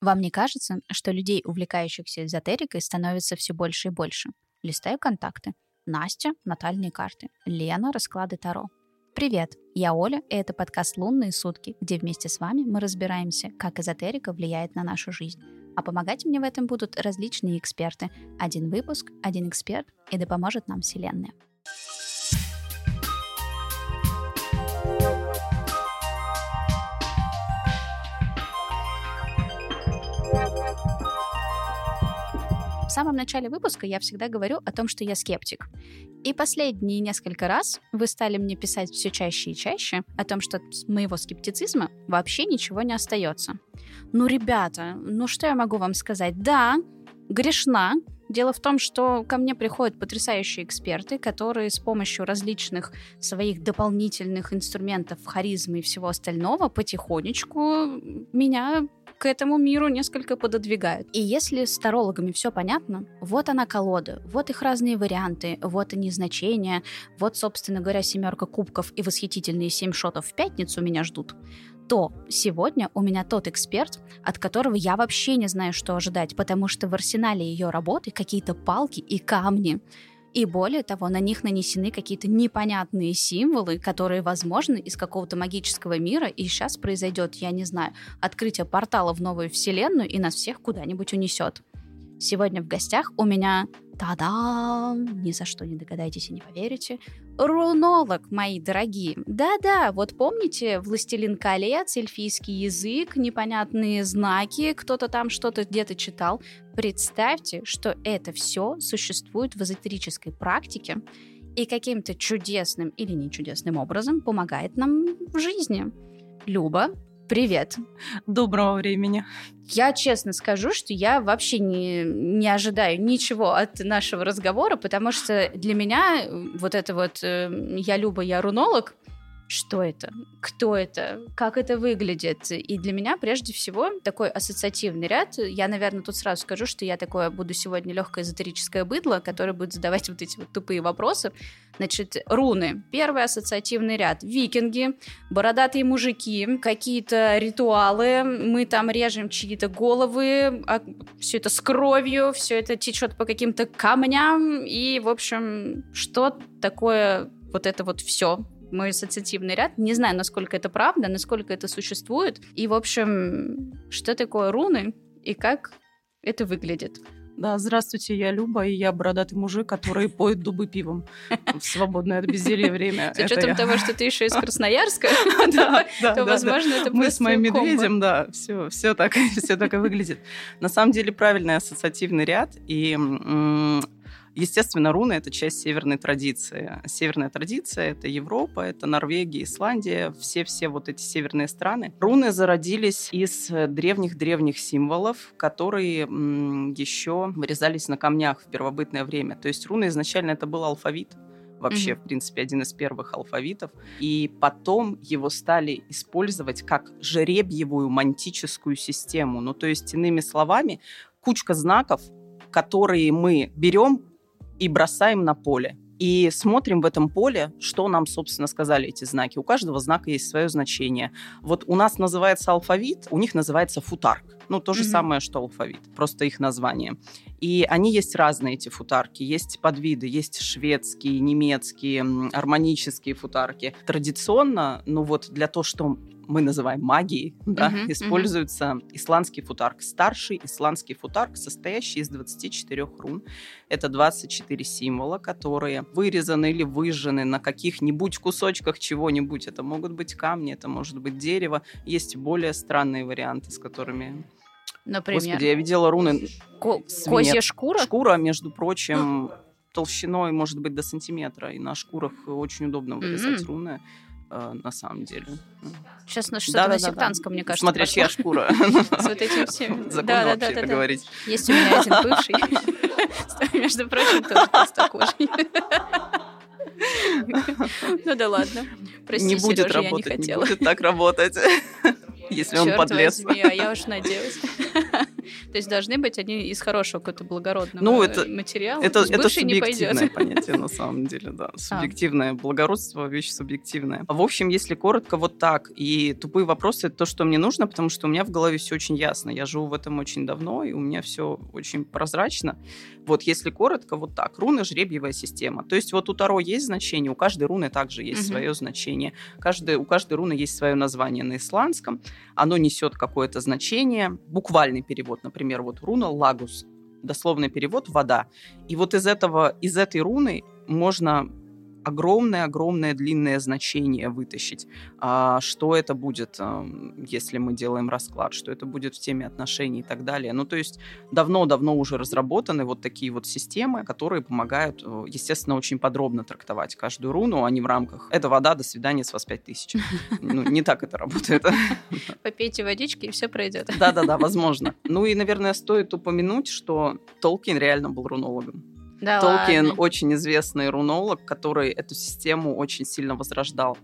Вам не кажется, что людей, увлекающихся эзотерикой, становится все больше и больше? Листаю контакты. Настя – натальные карты. Лена – расклады Таро. Привет, я Оля, и это подкаст «Лунные сутки», где вместе с вами мы разбираемся, как эзотерика влияет на нашу жизнь. А помогать мне в этом будут различные эксперты. Один выпуск, один эксперт, и да поможет нам Вселенная. Самом начале выпуска я всегда говорю о том, что я скептик. И последние несколько раз вы стали мне писать все чаще и чаще о том, что с моего скептицизма вообще ничего не остается. Ну, ребята, ну что я могу вам сказать? Да, грешна, Дело в том, что ко мне приходят потрясающие эксперты, которые с помощью различных своих дополнительных инструментов, харизмы и всего остального потихонечку меня к этому миру несколько пододвигают. И если с тарологами все понятно, вот она колода, вот их разные варианты, вот они значения, вот, собственно говоря, семерка кубков и восхитительные семь шотов в пятницу меня ждут, то сегодня у меня тот эксперт, от которого я вообще не знаю, что ожидать, потому что в арсенале ее работы какие-то палки и камни. И более того, на них нанесены какие-то непонятные символы, которые, возможно, из какого-то магического мира, и сейчас произойдет, я не знаю, открытие портала в новую вселенную, и нас всех куда-нибудь унесет. Сегодня в гостях у меня Та-дам! Ни за что не догадаетесь и не поверите. Рунолог, мои дорогие. Да-да, вот помните «Властелин колец», эльфийский язык, непонятные знаки, кто-то там что-то где-то читал. Представьте, что это все существует в эзотерической практике и каким-то чудесным или не чудесным образом помогает нам в жизни. Люба, Привет. Доброго времени. Я честно скажу, что я вообще не, не ожидаю ничего от нашего разговора, потому что для меня вот это вот э, «я Люба, я рунолог» что это, кто это, как это выглядит. И для меня прежде всего такой ассоциативный ряд. Я, наверное, тут сразу скажу, что я такое буду сегодня легкое эзотерическое быдло, которое будет задавать вот эти вот тупые вопросы. Значит, руны. Первый ассоциативный ряд. Викинги, бородатые мужики, какие-то ритуалы. Мы там режем чьи-то головы, а все это с кровью, все это течет по каким-то камням. И, в общем, что такое вот это вот все мой ассоциативный ряд. Не знаю, насколько это правда, насколько это существует. И, в общем, что такое руны и как это выглядит. Да, здравствуйте, я Люба, и я бородатый мужик, который поет дубы пивом в свободное от безделья время. С учетом того, что ты еще из Красноярска, то, возможно, это Мы с моим медведем, да, все, все так, все так и выглядит. На самом деле правильный ассоциативный ряд, и Естественно, руны — это часть северной традиции. Северная традиция — это Европа, это Норвегия, Исландия, все-все вот эти северные страны. Руны зародились из древних-древних символов, которые еще вырезались на камнях в первобытное время. То есть руны изначально это был алфавит, вообще, mm-hmm. в принципе, один из первых алфавитов. И потом его стали использовать как жеребьевую мантическую систему. Ну, то есть, иными словами, кучка знаков, которые мы берем и бросаем на поле. И смотрим в этом поле, что нам, собственно, сказали эти знаки. У каждого знака есть свое значение. Вот у нас называется алфавит, у них называется футарк. Ну, то же mm-hmm. самое, что алфавит, просто их название. И они есть разные, эти футарки. Есть подвиды, есть шведские, немецкие, армонические футарки. Традиционно, ну вот для того, что мы называем магией, да, uh-huh, используется uh-huh. исландский футарк. Старший исландский футарк, состоящий из 24 рун. Это 24 символа, которые вырезаны или выжжены на каких-нибудь кусочках чего-нибудь. Это могут быть камни, это может быть дерево. Есть более странные варианты, с которыми... Например? Господи, я видела руны... Ко- козья шкура? Шкура, между прочим, толщиной может быть до сантиметра. И на шкурах очень удобно вырезать mm-hmm. руны. Э, на самом деле. Сейчас на что-то да, на да, сектантском, да. мне кажется. Смотря чья шкура. С вот этим всем. Законно да, да, да, говорить. Есть у меня один бывший, между прочим, тоже толстокожий. Ну да ладно. Прости, не будет работать, не, не будет так работать, если он подлец. Возьми, а я уж надеюсь. То есть должны быть они из хорошего какого-то благородного ну, это, материала. Это, это субъективное понятие, на самом деле, да. А. Субъективное благородство — вещь субъективная. В общем, если коротко, вот так. И тупые вопросы — это то, что мне нужно, потому что у меня в голове все очень ясно. Я живу в этом очень давно, и у меня все очень прозрачно. Вот если коротко, вот так. Руны — жребьевая система. То есть вот у Таро есть значение, у каждой руны также есть угу. свое значение. Каждый, у каждой руны есть свое название на исландском. Оно несет какое-то значение. Буквальный перевод, например, вот руна Лагус. Дословный перевод «вода». И вот из этого, из этой руны можно огромное-огромное длинное значение вытащить. А, что это будет, если мы делаем расклад, что это будет в теме отношений и так далее. Ну, то есть давно-давно уже разработаны вот такие вот системы, которые помогают, э, естественно, очень подробно трактовать каждую руну, а не в рамках «это вода, до свидания, с вас пять тысяч». Ну, не так это работает. Попейте водички, и все пройдет. Да-да-да, возможно. Ну и, наверное, стоит упомянуть, что Толкин реально был рунологом. Да Толкин ладно. очень известный рунолог, который эту систему очень сильно возрождал.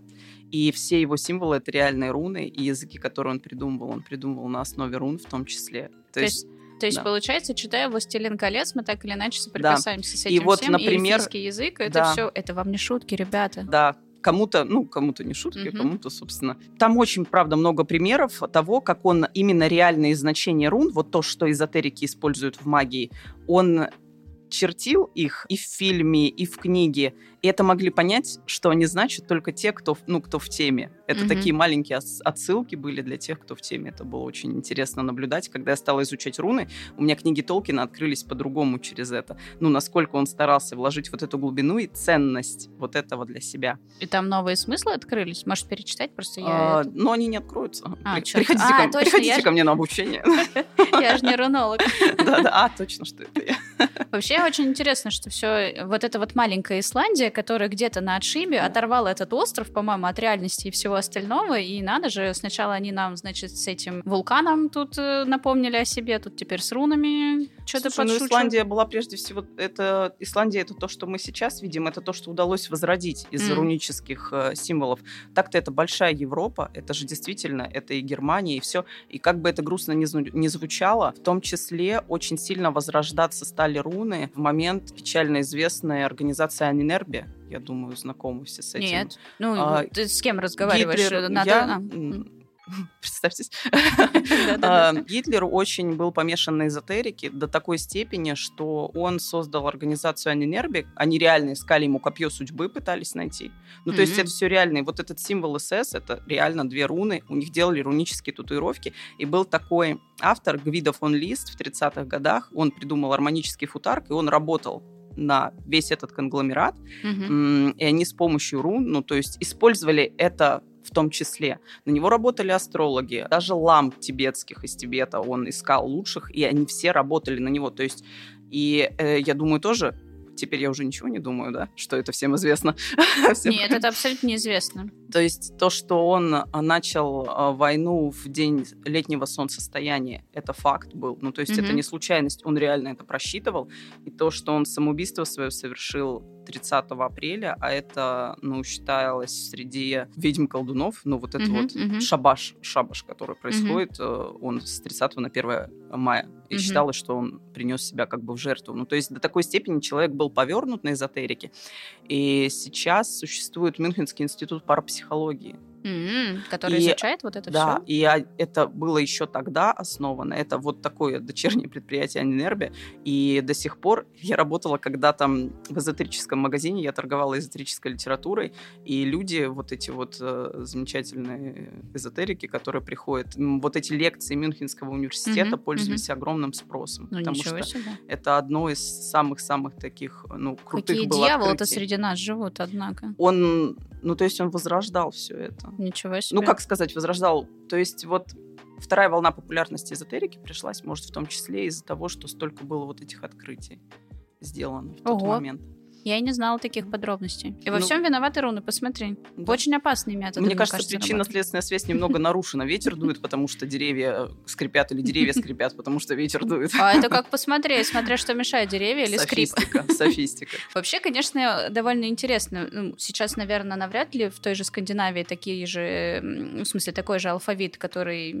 И все его символы — это реальные руны, и языки, которые он придумывал, он придумывал на основе рун в том числе. То, То есть то есть, да. получается, читая «Властелин колец», мы так или иначе соприкасаемся да. с этим и вот, всем. Например, и язык, это да. все, это вам не шутки, ребята. Да, кому-то, ну, кому-то не шутки, угу. кому-то, собственно. Там очень, правда, много примеров того, как он именно реальные значения рун, вот то, что эзотерики используют в магии, он чертил их и в фильме, и в книге, и это могли понять, что они значат только те, кто, ну, кто в теме. Это mm-hmm. такие маленькие отсылки были для тех, кто в теме. Это было очень интересно наблюдать. Когда я стала изучать руны, у меня книги Толкина открылись по-другому через это. Ну, насколько он старался вложить вот эту глубину и ценность вот этого для себя. И там новые смыслы открылись? Можешь перечитать? Просто я... А, это... Но они не откроются. А, При... Приходите, а, ко... точно, Приходите ко мне на обучение. Я же не рунолог. Да-да, а, точно, что это я. Вообще очень интересно, что все вот эта вот маленькая Исландия, которая где-то на отшибе оторвала этот остров, по-моему, от реальности и всего остального. И надо же, сначала они нам, значит, с этим вулканом тут э, напомнили о себе, тут теперь с рунами что-то подшучивают. ну Исландия была прежде всего... Это, Исландия — это то, что мы сейчас видим, это то, что удалось возродить из mm. рунических э, символов. Так-то это большая Европа, это же действительно, это и Германия, и все. И как бы это грустно не, не звучало, в том числе очень сильно возрождаться стали руны в момент печально известной организации Анинербе, я думаю, знакомы все с этим. Нет. Ну, а, ты с кем разговариваешь? Гитлер, Надо... я... Представьтесь. Гитлер очень был помешан на эзотерике до такой степени, что он создал организацию Анинерби. Они реально искали ему копье судьбы, пытались найти. Ну, то есть это все реально. И вот этот символ СС, это реально две руны. У них делали рунические татуировки. И был такой автор Гвида фон Лист в 30-х годах. Он придумал армонический футарк, и он работал на весь этот конгломерат, mm-hmm. и они с помощью рун, ну, то есть использовали это в том числе. На него работали астрологи, даже ламп тибетских из Тибета он искал лучших, и они все работали на него. То есть, и э, я думаю, тоже Теперь я уже ничего не думаю, да, что это всем известно. Нет, это абсолютно неизвестно. То есть то, что он а, начал а, войну в день летнего солнцестояния, это факт был. Ну, то есть это не случайность, он реально это просчитывал. И то, что он самоубийство свое совершил 30 апреля, а это, ну, считалось среди ведьм-колдунов, ну, вот это вот шабаш, шабаш, который происходит, э, он с 30 на 1 мая. И считалось, что он принес себя как бы в жертву. Ну, то есть до такой степени человек был повернут на эзотерике. И сейчас существует Мюнхенский институт парапсихологии. Mm-hmm, который и, изучает вот это да, все? Да, и это было еще тогда основано. Это вот такое дочернее предприятие Анинербе. И до сих пор я работала когда-то в эзотерическом магазине, я торговала эзотерической литературой, и люди, вот эти вот э, замечательные эзотерики, которые приходят, вот эти лекции Мюнхенского университета mm-hmm, пользовались mm-hmm. огромным спросом. Ну, потому что себе. это одно из самых-самых таких, ну, крутых Какие было дьяволы-то среди нас живут, однако. Он, ну, то есть он возрождал все это. Ничего себе. Ну, как сказать, возрождал. То есть вот вторая волна популярности эзотерики пришлась, может, в том числе из-за того, что столько было вот этих открытий сделано в тот Ого. момент. Я и не знала таких подробностей. И во Ну, всем виноваты руны, посмотри. Да. Очень опасный метод. Мне кажется, причинно-следственная связь немного нарушена. Ветер дует, потому что деревья скрипят, или деревья скрипят, потому что ветер дует. А это как посмотреть, смотря что мешает деревья или скрип. Софистика. Вообще, конечно, довольно интересно. Ну, сейчас, наверное, навряд ли в той же Скандинавии такие же, в смысле, такой же алфавит, который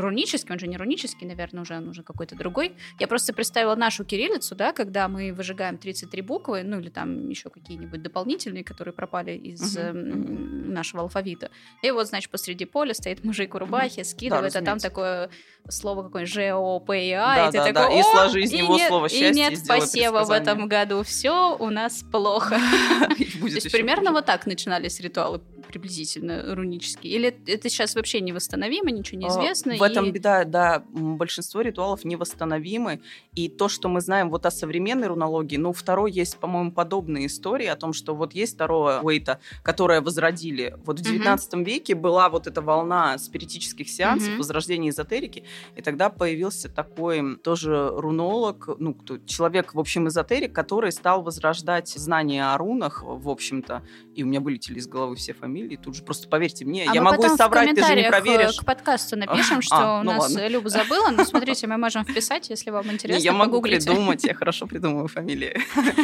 рунический, он же не рунический, наверное, уже он уже какой-то другой. Я просто представила нашу кириллицу, да, когда мы выжигаем 33 буквы, ну или там еще какие-нибудь дополнительные, которые пропали из эм, нашего алфавита. И вот, значит, посреди поля стоит мужик в рубахе, скидывает, а там такое слово какое Ж-О-П-И-А, Да, и ты да, такой, да, и «О, сложи из него нет- слово «счастье» и нет посева в предсказание». этом году, все у нас плохо. То есть примерно вот так начинались ритуалы приблизительно рунические? Или это сейчас вообще невосстановимо, ничего не известно? А, В этом и- беда, да, большинство ритуалов невосстановимы. И то, что мы знаем вот о современной рунологии, ну, второй есть, по-моему, подобные истории о том, что вот есть второе Уэйта, которое возродили. Вот в Мгм. 19 веке была вот эта волна спиритических сеансов, Мгм. возрождения эзотерики, и тогда появился такой тоже рунолог, ну, кто- человек, в общем, эзотерик, который стал возрождать знания о рунах, в общем-то, и у меня вылетели из головы все фамилии, тут же просто поверьте мне, А я могу соврать, ты же не э, проверишь. к подкасту напишем, А, что у ну нас ладно. Люба забыла. Ну, смотрите, мы можем вписать, если вам Не, интересно, я могу погуглите. придумать, я хорошо придумываю фамилии.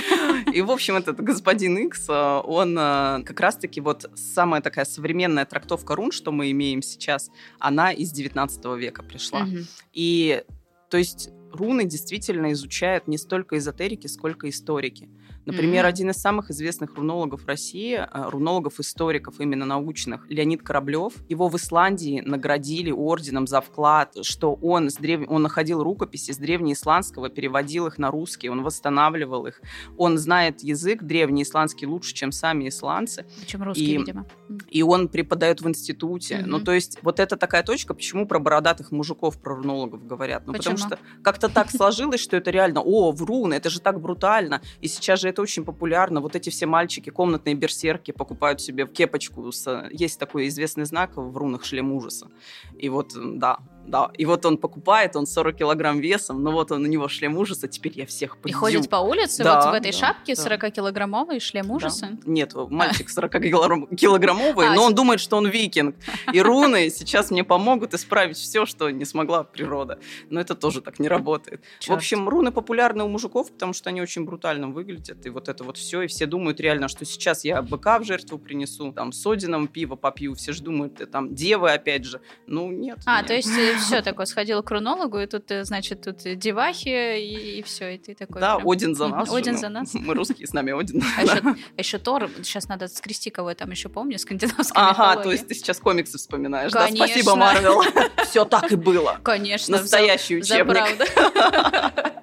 И, в общем, этот господин Икс, э, он э, как раз-таки вот самая такая современная трактовка рун, что мы имеем сейчас, она из 19 века пришла. И, то есть, руны действительно изучают не столько эзотерики, сколько историки. Например, Мгм. один из самых известных рунологов России, э, рунологов-историков именно научных, Леонид Кораблев, его в Исландии наградили орденом за вклад, что он, с древ... он находил рукописи с древнеисландского, переводил их на русский, он восстанавливал их. Он знает язык древнеисландский лучше, чем сами исландцы Причем русский, И- видимо. и он преподает в институте. Мгм. Ну, то есть, вот это такая точка, почему про бородатых мужиков, про рунологов говорят. Ну, потому Почему? что как-то так сложилось, что это реально, о, в руны, это же так брутально. И сейчас же это очень популярно. Вот эти все мальчики, комнатные берсерки, покупают себе кепочку. с- Есть такой известный знак в рунах шлем ужаса. И вот, да, да. И вот он покупает, он 40 килограмм весом, но вот он, у него шлем ужаса, теперь я всех И победю. ходит по улице Да, вот в этой да, шапке да. 40-килограммовой, шлем Да. ужаса. Нет, мальчик 40-килограммовый, А, но он думает, что он викинг. И руны сейчас мне помогут исправить все, что не смогла природа. Но это тоже так не работает. В общем, руны популярны у мужиков, потому что они очень брутально выглядят. И вот это вот все. И все думают реально, что сейчас я быка в жертву принесу, там, с Одином пиво попью. Все же думают, э, там, девы опять же. Ну, нет. А, нет. то есть все такое, сходил к рунологу, и тут, э, значит, тут девахи, и, все, и ты такой... Да, прям- Один за нас. же, Один ну, за нас. Мы русские, с нами Один. А еще, еще Тор, сейчас надо скрести кого я там еще помню, скандинавской Ага, то есть ты сейчас комиксы вспоминаешь, да? Конечно. Спасибо, Марвел. Все так и было. Конечно, Настоящий за, учебник. за правду.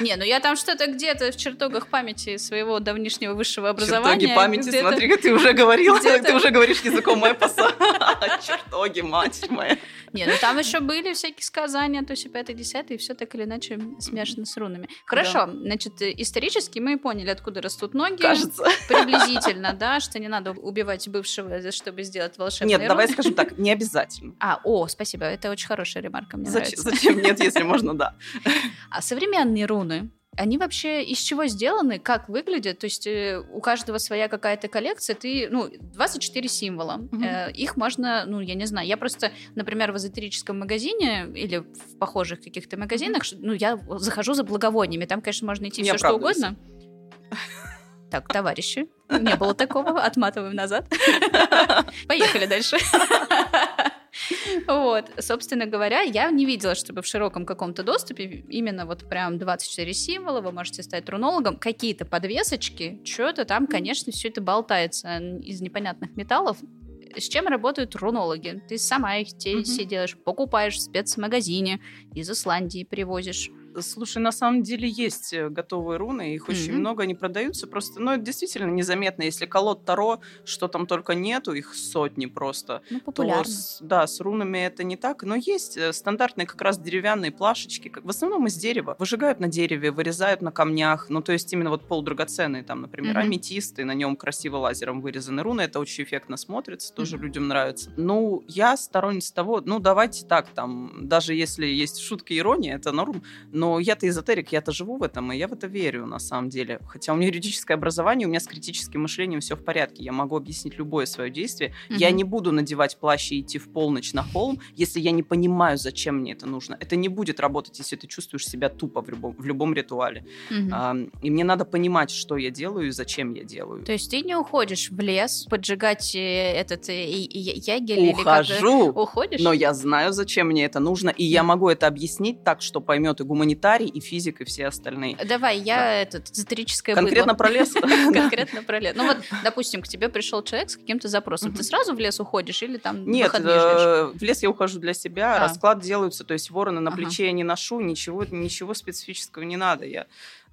Не, ну я там что-то где-то в чертогах памяти своего давнишнего высшего образования. Чертоги памяти, смотри, как ты уже говорила, ты уже говоришь языком эпоса. Чертоги, мать моя. Не, ну там еще были всякие сказания, то есть и 5 10 и все так или иначе смешано с рунами. Хорошо, значит, исторически мы поняли, откуда растут ноги. Кажется. Приблизительно, да, что не надо убивать бывшего, чтобы сделать волшебные Нет, давай скажем так, не обязательно. А, о, спасибо, это очень хорошая ремарка, мне нравится. зачем нет, если можно, да. А современные руны, они вообще из чего сделаны, как выглядят? То есть э, у каждого своя какая-то коллекция. Ты, ну, 24 символа. Мгм. Э, их можно, ну, я не знаю. Я просто, например, в эзотерическом магазине или в похожих каких-то магазинах, ну, я захожу за благовониями. Там, конечно, можно Не все, что угодно. Так, товарищи, не было такого, отматываем назад. Поехали дальше. Вот, собственно говоря, я не видела, чтобы в широком каком-то доступе именно вот прям 24 символа, вы можете стать рунологом, какие-то подвесочки, что-то там, конечно, все это болтается из непонятных металлов. С чем работают рунологи? Ты сама их те Мгм. все делаешь, покупаешь в спецмагазине, из Исландии привозишь. Слушай, на самом деле есть э, готовые руны, их очень Мгм. много, они продаются просто, ну, это действительно незаметно. Если колод Таро, что там только нету, их сотни просто. Ну, то популярно. с- да, с рунами это не так, но есть э, стандартные как раз деревянные плашечки, как, в основном из дерева. Выжигают на дереве, вырезают на камнях, ну то есть именно вот полудрагоценные, там, например, Мгм. аметисты, на нем красиво лазером вырезаны руны, это очень эффектно смотрится, тоже Мгм. людям нравится. Ну, я сторонница того, ну давайте так, там, даже если есть шутки и ирония, это норм, Но я-то эзотерик, я-то живу в этом, и я в это верю на самом деле. Хотя у меня юридическое образование, у меня с критическим мышлением все в порядке. Я могу объяснить любое свое действие. Угу. Я не буду надевать плащ и идти в полночь на холм, если я не понимаю, зачем мне это нужно. Это не будет работать, если ты чувствуешь себя тупо в любом, в любом ритуале. Угу. А, и мне надо понимать, что я делаю и зачем я делаю. То есть ты не уходишь в лес поджигать э, этот э, ягель? Ухожу, или Уходишь? но я знаю, зачем мне это нужно, и я могу это объяснить так, что поймет и гуманитарий, и физик, и все остальные. Давай, я да. этот эзотерическое Конкретно про лес? Конкретно про лес. Ну вот, допустим, к тебе пришел человек с каким-то запросом. Ты сразу в лес уходишь или там Нет, э, в лес я ухожу для себя, а. расклад делаются, то есть вороны на плече я не ношу, ничего, ничего специфического не надо. Я...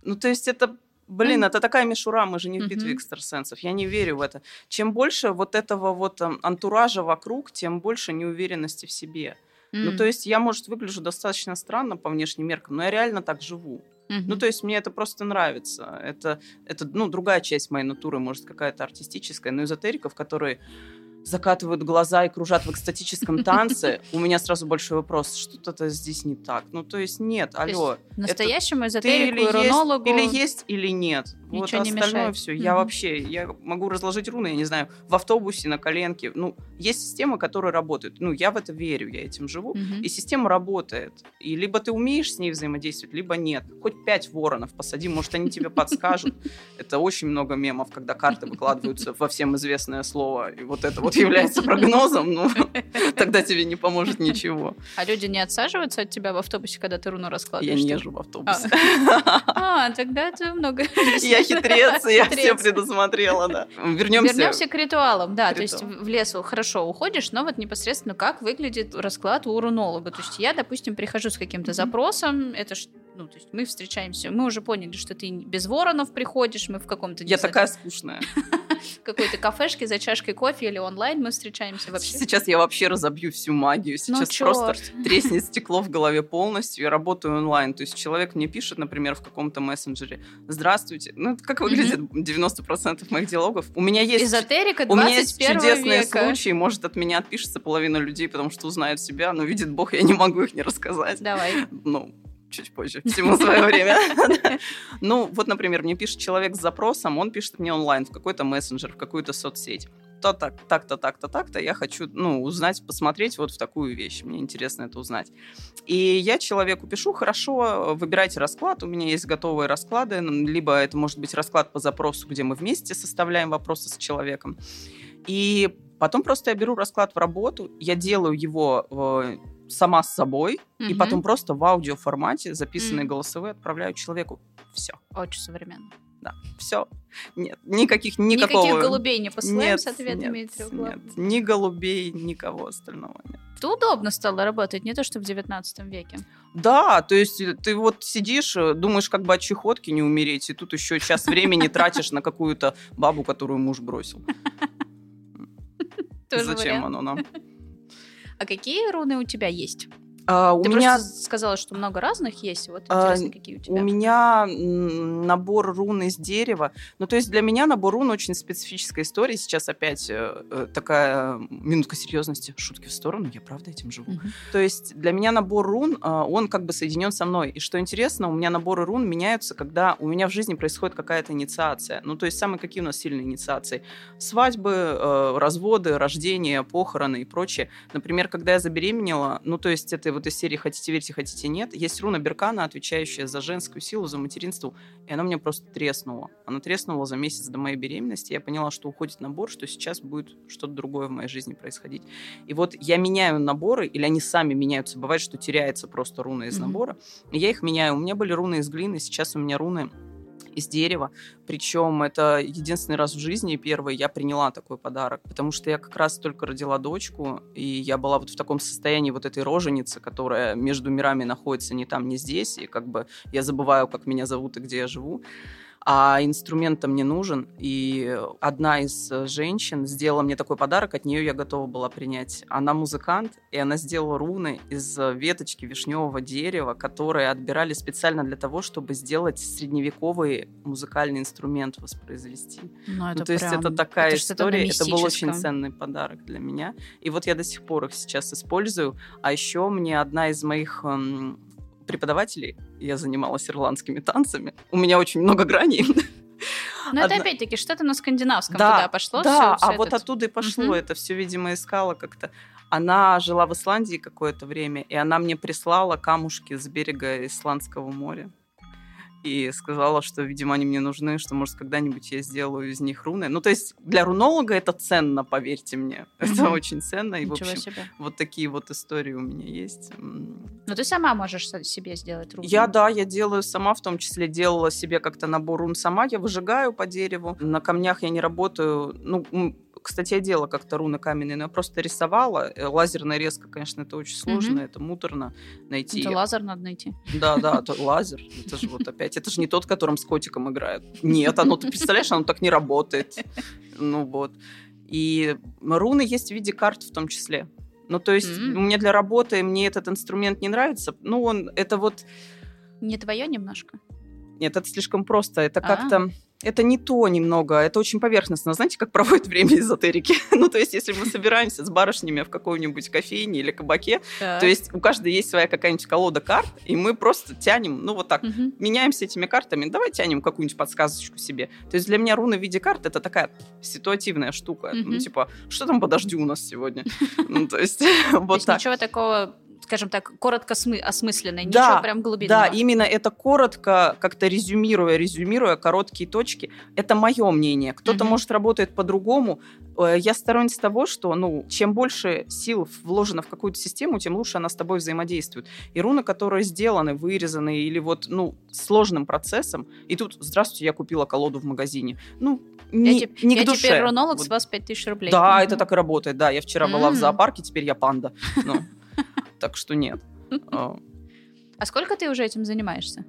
Ну, то есть это Блин, это такая мишура, мы же не в битве экстрасенсов. Я не верю в это. Чем больше вот этого вот антуража вокруг, тем больше неуверенности в себе. Ну, то есть я, может, выгляжу достаточно странно по внешним меркам, но я реально так живу. Ну, то есть мне это просто нравится. Это, это ну, другая часть моей натуры, может, какая-то артистическая, но эзотериков, которые закатывают глаза и кружат в экстатическом танце, у меня сразу большой вопрос, что-то здесь не так. Ну, то есть нет, алло. Настоящему эзотерику, рунологу... Или есть, или нет. Вот остальное все. Я вообще, я могу разложить руны, я не знаю, в автобусе, на коленке. Ну, есть системы, которые работают. Ну, я в это верю, я этим живу. И система работает. И либо ты умеешь с ней взаимодействовать, либо нет. Хоть пять воронов посади, может, они тебе подскажут. Это очень много мемов, когда карты выкладываются во всем известное слово. И вот это вот является прогнозом, ну, тогда тебе не поможет ничего. А люди не отсаживаются от тебя в автобусе, когда ты руну раскладываешь? Я не езжу в автобусе. А, тогда это много. Я хитрец, я все предусмотрела, да. Вернемся. Вернемся к ритуалам, да. То есть в лесу хорошо уходишь, но вот непосредственно как выглядит расклад у рунолога. То есть я, допустим, прихожу с каким-то запросом, это ну, то есть мы встречаемся, мы уже поняли, что ты без воронов приходишь, мы в каком-то... Я такая скучная. Какой-то кафешке за чашкой кофе или онлайн мы встречаемся вообще. Сейчас я вообще разобью всю магию. Ну, Сейчас ну, просто треснет стекло в голове полностью. Я работаю онлайн. То есть человек мне пишет, например, в каком-то мессенджере. Здравствуйте. Ну, как выглядит 90% моих диалогов. У меня есть... Эзотерика 21 У меня есть чудесные века. случаи. Может, от меня отпишется половина людей, потому что узнают себя. Но видит Бог, я не могу их не рассказать. Давай. Ну, чуть позже, всему свое время. Ну, вот, например, мне пишет человек с запросом, он пишет мне онлайн в какой-то мессенджер, в какую-то соцсеть. То так, так-то, так-то, так-то, я хочу, ну, узнать, посмотреть вот в такую вещь. Мне интересно это узнать. И я человеку пишу, хорошо, выбирайте расклад, у меня есть готовые расклады, либо это может быть расклад по запросу, где мы вместе составляем вопросы с человеком. И потом просто я беру расклад в работу, я делаю его э, сама с собой, угу. и потом просто в аудиоформате записанные угу. голосовые отправляю человеку. Все. Очень современно. Да, все. Нет, никаких, никакого... Никаких голубей не посылаем нет, с ответами нет, нет, ни голубей, никого остального нет. Это удобно стало работать, не то что в 19 веке. Да, то есть э, ты вот сидишь, э, думаешь, как бы от чехотки не умереть, и тут еще час времени тратишь на какую-то бабу, которую муж бросил. Зачем оно нам? А какие руны у тебя есть? А, у Ты меня просто сказала, что много разных есть. Вот а, интересно, а, какие у тебя. У меня набор рун из дерева. Ну, то есть для меня набор рун очень специфическая история. Сейчас опять э, э такая минутка серьезности. Шутки в сторону. Я правда этим живу. Угу. То есть для меня набор рун, э, он как бы соединен со мной. И что интересно, у меня наборы рун меняются, когда у меня в жизни происходит какая-то инициация. Ну, то есть самые какие у нас сильные инициации? Свадьбы, э, разводы, рождения, похороны и прочее. Например, когда я забеременела, ну, то есть это вот из серии «Хотите верьте, хотите нет», есть руна Беркана, отвечающая за женскую силу, за материнство, и она мне просто треснула. Она треснула за месяц до моей беременности, я поняла, что уходит набор, что сейчас будет что-то другое в моей жизни происходить. И вот я меняю наборы, или они сами меняются, бывает, что теряется просто руна из mm-hmm. набора, и я их меняю. У меня были руны из глины, сейчас у меня руны из дерева. Причем это единственный раз в жизни, первый, я приняла такой подарок, потому что я как раз только родила дочку, и я была вот в таком состоянии вот этой роженицы, которая между мирами находится ни там, ни здесь, и как бы я забываю, как меня зовут и где я живу а инструмент мне нужен. И одна из женщин сделала мне такой подарок, от нее я готова была принять. Она музыкант, и она сделала руны из веточки вишневого дерева, которые отбирали специально для того, чтобы сделать средневековый музыкальный инструмент воспроизвести. Ну, это ну, то прям... есть это такая это история, это был очень ценный подарок для меня. И вот я до сих пор их сейчас использую. А еще мне одна из моих эм, преподавателей. Я занималась ирландскими танцами. У меня очень много граней. Но это опять-таки что-то на скандинавском да, туда пошло. Да, всё- всё а вот этот- оттуда и пошло. Мгм. Это все, видимо, искала как-то. Она жила в Исландии какое-то время, и она мне прислала камушки с берега Исландского моря. И сказала, что, видимо, они мне нужны, что, может, когда-нибудь я сделаю из них руны. Ну, то есть для рунолога это ценно, поверьте мне. Это очень ценно. И, в общем, себе. вот такие вот истории у меня есть. М, Ну ты сама можешь себе сделать руку. Я, да, я делаю сама, в том числе делала себе как-то набор рун сама. Я выжигаю по дереву. На камнях я не работаю. Ну, кстати, я делала как-то руны каменные, но я просто рисовала. Э, Лазерная резка, конечно, это очень сложно, Мгм. это муторно найти. Это лазер надо найти. Да, да, то лазер. Это же вот опять. Это же не тот, которым с котиком играют. Нет, оно, ты представляешь, оно так не работает. Ну вот. И руны есть в виде карт в том числе. Ну, то есть, М. мне для работы, мне этот инструмент не нравится. Ну, он, это вот Не твое немножко? нет, это слишком просто. Это А. как-то... Это не то немного, это очень поверхностно. Знаете, как проводят время эзотерики? ну, то есть, если мы собираемся с барышнями в какой-нибудь кофейне или кабаке, то есть у каждой есть своя какая-нибудь колода карт, и мы просто тянем, ну, вот так, меняемся этими картами, давай тянем какую-нибудь подсказочку себе. То есть для меня руны в виде карт это такая ситуативная штука. Ну, типа, что там по дождю у нас сегодня? Ну, то есть вот так. ничего такого, скажем так, коротко смы- осмысленное, Да, ничего прям глубинного. Да, именно это коротко, как-то резюмируя, резюмируя короткие точки. Это мое мнение. Кто-то, Мгм. может, работает по-другому. Э, Я сторонница того, что, ну, чем больше сил вложено в какую-то систему, тем лучше она с тобой взаимодействует. И руны, которые сделаны, вырезаны или вот, ну, сложным процессом, и тут, здравствуйте, я купила колоду в магазине. Ну, Я, не, теп- не я к душе. теперь рунолог, Вот с вас 5000 рублей. да, Мгм. это так и работает. Да, я вчера была в зоопарке, теперь я панда. Ну, так что нет. А, А сколько ты уже этим занимаешься?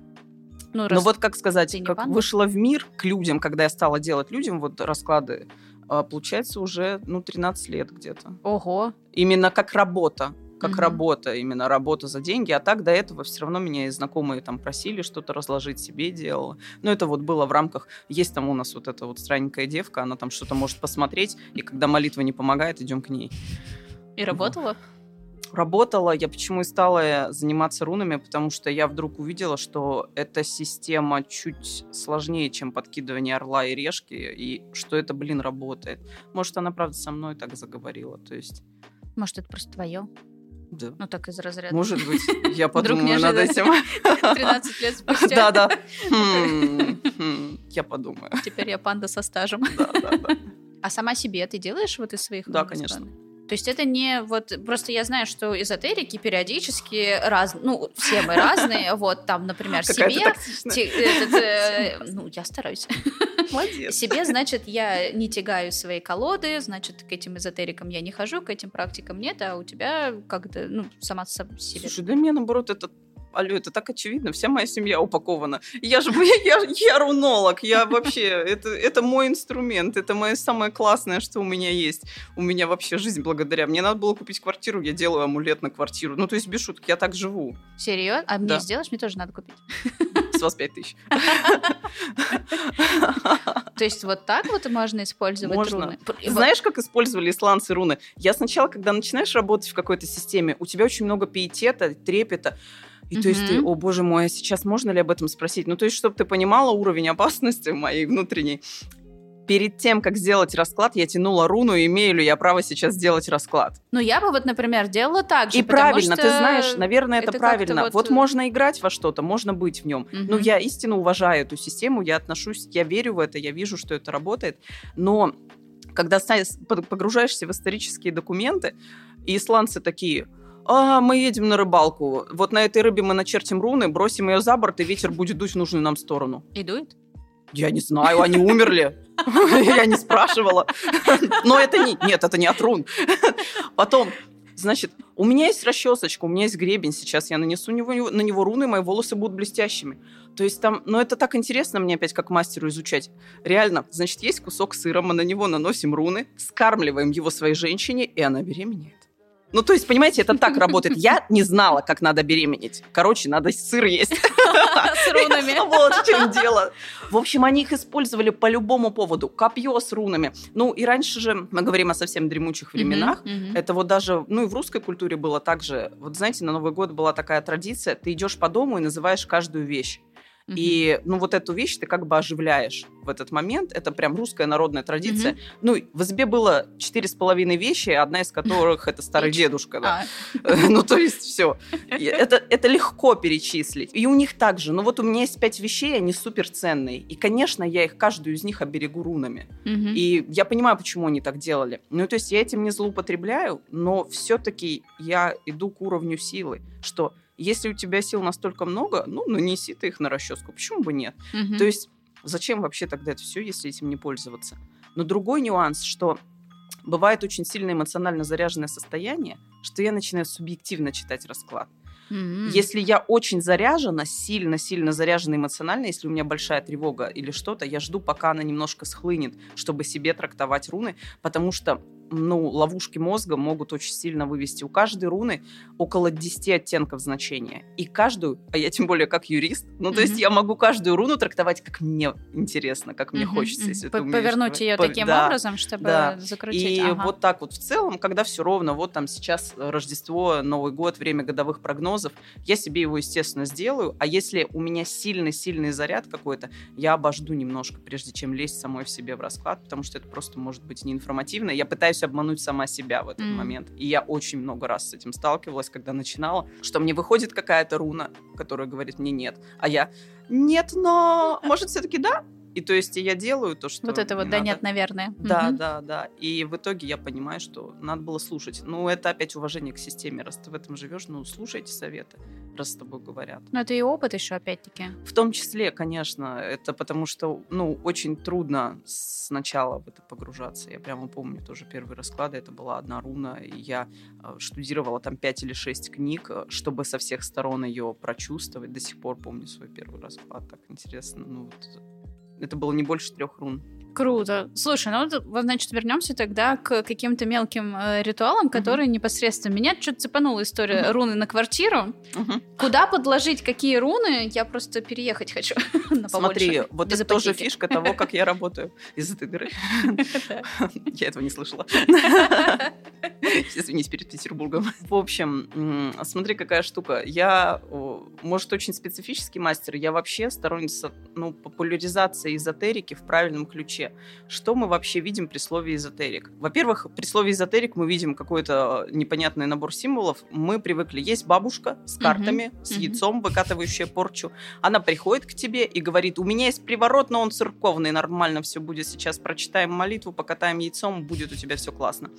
Ну, Ну вот как сказать, как панда? вышла в мир к людям, когда я стала делать людям вот расклады, а, получается уже, ну, 13 лет где-то. Ого. Именно как работа. Как Мгм. работа, именно работа за деньги. А так до этого все равно меня и знакомые там просили что-то разложить, себе делала. Но это вот было в рамках... Есть там у нас вот эта вот странненькая девка, она там что-то может посмотреть, и когда молитва не помогает, идем к ней. И работала? Работала, я почему и стала заниматься рунами, потому что я вдруг увидела, что эта система чуть сложнее, чем подкидывание орла и решки, и что это, блин, работает. Может, она, правда, со мной так заговорила, то есть, Может, это просто твое? да. Ну, так из разряда. Может быть, я подумаю над этим. неожиданно. 13 лет спустя. Да-да. Хм, хм, Я подумаю. Теперь я панда со стажем. Да-да-да. А сама себе ты делаешь вот из своих Да, конечно. То есть это не вот просто я знаю, что эзотерики периодически раз, ну все мы разные, вот там, например, себе, э, ну я стараюсь, Молодец. себе, значит, я не тягаю свои колоды, значит, к этим эзотерикам я не хожу, к этим практикам нет, а у тебя как-то, ну сама себе. Слушай, для меня, наоборот, это Алло, это так очевидно, вся моя семья упакована. Я же, я, я рунолог, я вообще, это, это мой инструмент, это мое самое классное, что у меня есть. У меня вообще жизнь благодаря. Мне надо было купить квартиру, я делаю амулет на квартиру. Ну, то есть, без шуток, я так живу. Серьезно? А мне Да. сделаешь? Мне тоже надо купить. С вас пять тысяч. То есть вот так вот можно использовать Можно. руны? Знаешь, как использовали исландцы руны? Я сначала, когда начинаешь работать в какой-то системе, у тебя очень много пиетета, трепета. И то есть ты, о боже мой, а сейчас можно ли об этом спросить? Ну, то есть, чтобы ты понимала уровень опасности моей внутренней. Перед тем, как сделать расклад, я тянула руну, имею ли я право сейчас сделать расклад. Ну, я бы вот, например, делала так же. И правильно, что ты знаешь, наверное, это, это правильно. вот, Вот, э, можно играть во что-то, можно быть в нем. Ну, Мгм. я истинно уважаю эту систему, я отношусь, я верю в это, я вижу, что это работает. Но когда погружаешься в исторические документы, и исландцы такие, а, мы едем на рыбалку, вот на этой рыбе мы начертим руны, бросим ее за борт, и ветер будет дуть в нужную нам сторону. И дует? Я не знаю, они умерли. Я не спрашивала. Но это не... Нет, это не от рун. Потом, значит, у меня есть расчесочка, у меня есть гребень. Сейчас я нанесу него- на него руны, мои волосы будут блестящими. То есть там... Но это так интересно мне опять как мастеру изучать. Реально, значит, есть кусок сыра, мы на него наносим руны, скармливаем его своей женщине, и она беременеет. Ну, то есть, понимаете, это так работает. Я не знала, как надо беременеть. Короче, надо сыр есть. С рунами. Вот в чем дело. В общем, они их использовали по любому поводу. Копье с рунами. Ну, и раньше же, мы говорим о совсем дремучих временах, это вот даже, ну, и в русской культуре было так же. Вот знаете, на Новый год была такая традиция, ты идешь по дому и называешь каждую вещь. И, ну, вот эту вещь ты как бы оживляешь в этот момент. Это прям русская народная традиция. Mm-hmm. Ну, в избе было четыре с половиной вещи, одна из которых это старый дедушка. Да. А. Ну, то есть все. Это, легко перечислить. И у них также. Ну, вот у меня есть пять вещей, они супер ценные. И, конечно, я их, каждую из них оберегу рунами. И я понимаю, почему они так делали. Ну, то есть я этим не злоупотребляю, но все-таки я иду к уровню силы, что если у тебя сил настолько много, ну, нанеси ты их на расческу. Почему бы нет? Угу. То есть зачем вообще тогда это все, если этим не пользоваться? Но другой нюанс, что бывает очень сильно эмоционально заряженное состояние, что я начинаю субъективно читать расклад. Mm-hmm. Если я очень заряжена, сильно-сильно заряжена эмоционально, если у меня большая тревога или что-то, я жду, пока она немножко схлынет, чтобы себе трактовать руны, потому что ну, ловушки мозга могут очень сильно вывести. У каждой руны около 10 оттенков значения. И каждую, а я тем более как юрист, ну, то mm-hmm. есть я могу каждую руну трактовать, как мне интересно, как мне mm-hmm. хочется. Если mm-hmm. ты Повернуть ее По- таким да, образом, чтобы да. закрутить. И ага. вот так вот в целом, когда все ровно, вот там сейчас Рождество, Новый год, время годовых прогнозов, я себе его, естественно, сделаю. А если у меня сильный-сильный заряд какой-то, я обожду немножко, прежде чем лезть самой в себе в расклад, потому что это просто может быть неинформативно. Я пытаюсь пытаюсь обмануть сама себя в этот mm. момент. И я очень много раз с этим сталкивалась, когда начинала, что мне выходит какая-то руна, которая говорит мне нет, а я нет, но может все-таки да? И то есть я делаю то, что... Вот это вот, да надо. нет, наверное. Да, угу. да, да. И в итоге я понимаю, что надо было слушать. Ну, это опять уважение к системе. Раз ты в этом живешь, ну, слушайте советы, раз с тобой говорят. Но это и опыт еще, опять-таки. В том числе, конечно. Это потому что, ну, очень трудно сначала в это погружаться. Я прямо помню тоже первые расклады. Это была одна руна, и я э, штудировала там пять или шесть книг, э, чтобы со всех сторон ее прочувствовать. До сих пор помню свой первый расклад. Так интересно. Ну, вот это было не больше трех рун. Круто. Слушай, ну вот, значит, вернемся тогда к каким-то мелким э, ритуалам, которые uh-huh. непосредственно... Меня что-то цепанула история uh-huh. руны на квартиру. Uh-huh. Куда подложить какие руны? Я просто переехать хочу на Смотри, вот это тоже фишка того, как я работаю из этой дыры. Я этого не слышала. Извинись перед Петербургом. В общем, смотри, какая штука. Я, может, очень специфический мастер. Я вообще сторонница ну, популяризации эзотерики в правильном ключе. Что мы вообще видим при слове эзотерик? Во-первых, при слове эзотерик мы видим какой-то непонятный набор символов. Мы привыкли. Есть бабушка с картами, uh-huh. с яйцом, выкатывающая порчу. Она приходит к тебе и говорит, у меня есть приворот, но он церковный, нормально все будет. Сейчас прочитаем молитву, покатаем яйцом, будет у тебя все классно.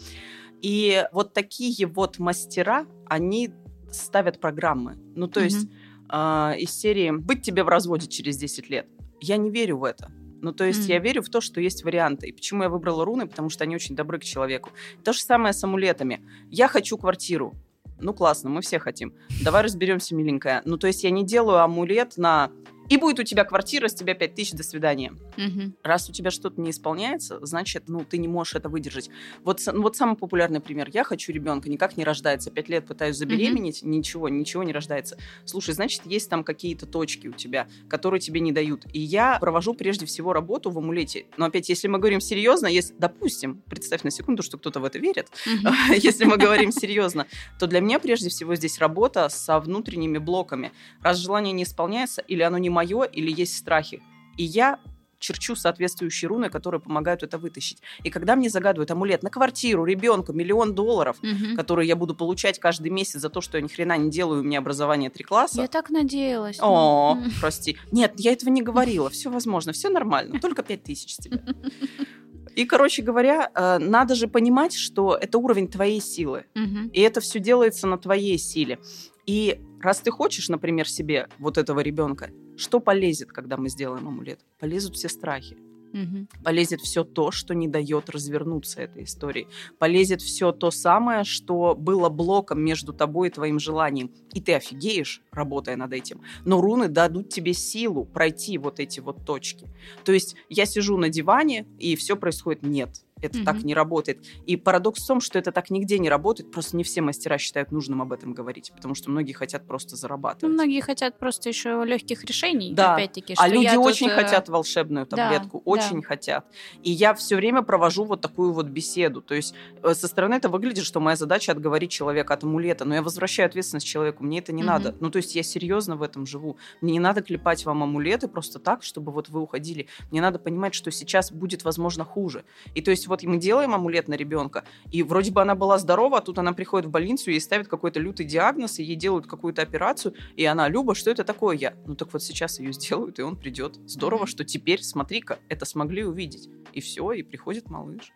И вот такие вот мастера, они ставят программы. Ну, то mm-hmm. есть э, из серии «Быть тебе в разводе через 10 лет». Я не верю в это. Ну, то есть mm. я верю в то, что есть варианты. И почему я выбрала руны? Потому что они очень добры к человеку. То же самое с амулетами. Я хочу квартиру. Ну, классно, мы все хотим. Давай разберемся, миленькая. Ну, то есть я не делаю амулет на и будет у тебя квартира, с тебя 5 тысяч, до свидания. Угу. Раз у тебя что-то не исполняется, значит, ну, ты не можешь это выдержать. Вот, вот самый популярный пример. Я хочу ребенка, никак не рождается. Пять лет пытаюсь забеременеть, угу. ничего, ничего не рождается. Слушай, значит, есть там какие-то точки у тебя, которые тебе не дают. И я провожу прежде всего работу в амулете. Но опять, если мы говорим серьезно, если, допустим, представь на секунду, что кто-то в это верит, если мы говорим серьезно, то для меня прежде всего здесь работа со внутренними блоками. Раз желание не исполняется, или оно не мое или есть страхи. И я черчу соответствующие руны, которые помогают это вытащить. И когда мне загадывают амулет на квартиру, ребенка, миллион долларов, угу. которые я буду получать каждый месяц за то, что я ни хрена не делаю, у меня образование три класса. Я так надеялась. О, ну. прости. Нет, я этого не говорила. Все возможно, все нормально. Только пять тысяч с тебя. И, короче говоря, э, надо же понимать, что это уровень твоей силы. Угу. И это все делается на твоей силе. И раз ты хочешь, например, себе вот этого ребенка, что полезет, когда мы сделаем амулет? Полезут все страхи. Угу. Полезет все то, что не дает развернуться этой истории. Полезет все то самое, что было блоком между тобой и твоим желанием. И ты офигеешь, работая над этим. Но руны дадут тебе силу пройти вот эти вот точки. То есть я сижу на диване, и все происходит нет Это Мгм. так не работает. И парадокс в том, что это так нигде не работает, просто не все мастера считают нужным об этом говорить, потому что многие хотят просто Ну, зарабатывать. многие хотят просто еще легких решений, Да. опять-таки. А люди я тут, очень э, хотят волшебную да, таблетку, да. очень хотят. И я все время провожу вот такую вот беседу. То есть э, со стороны это выглядит, что моя задача отговорить человека от амулета, но я возвращаю ответственность человеку, мне это не Мгм. надо. Ну, то есть я серьезно в этом живу. Мне не надо клепать вам амулеты просто так, чтобы вот вы уходили. Мне надо понимать, что сейчас будет, возможно, хуже. И то есть вот мы делаем амулет на ребенка, и вроде бы она была здорова, а тут она приходит в больницу, ей ставят какой-то лютый диагноз, и ей делают какую-то операцию, и она, Люба, что это такое? Я, ну так вот сейчас ее сделают, и он придет. Здорово, что теперь, смотри-ка, это смогли увидеть. И все, и приходит малыш.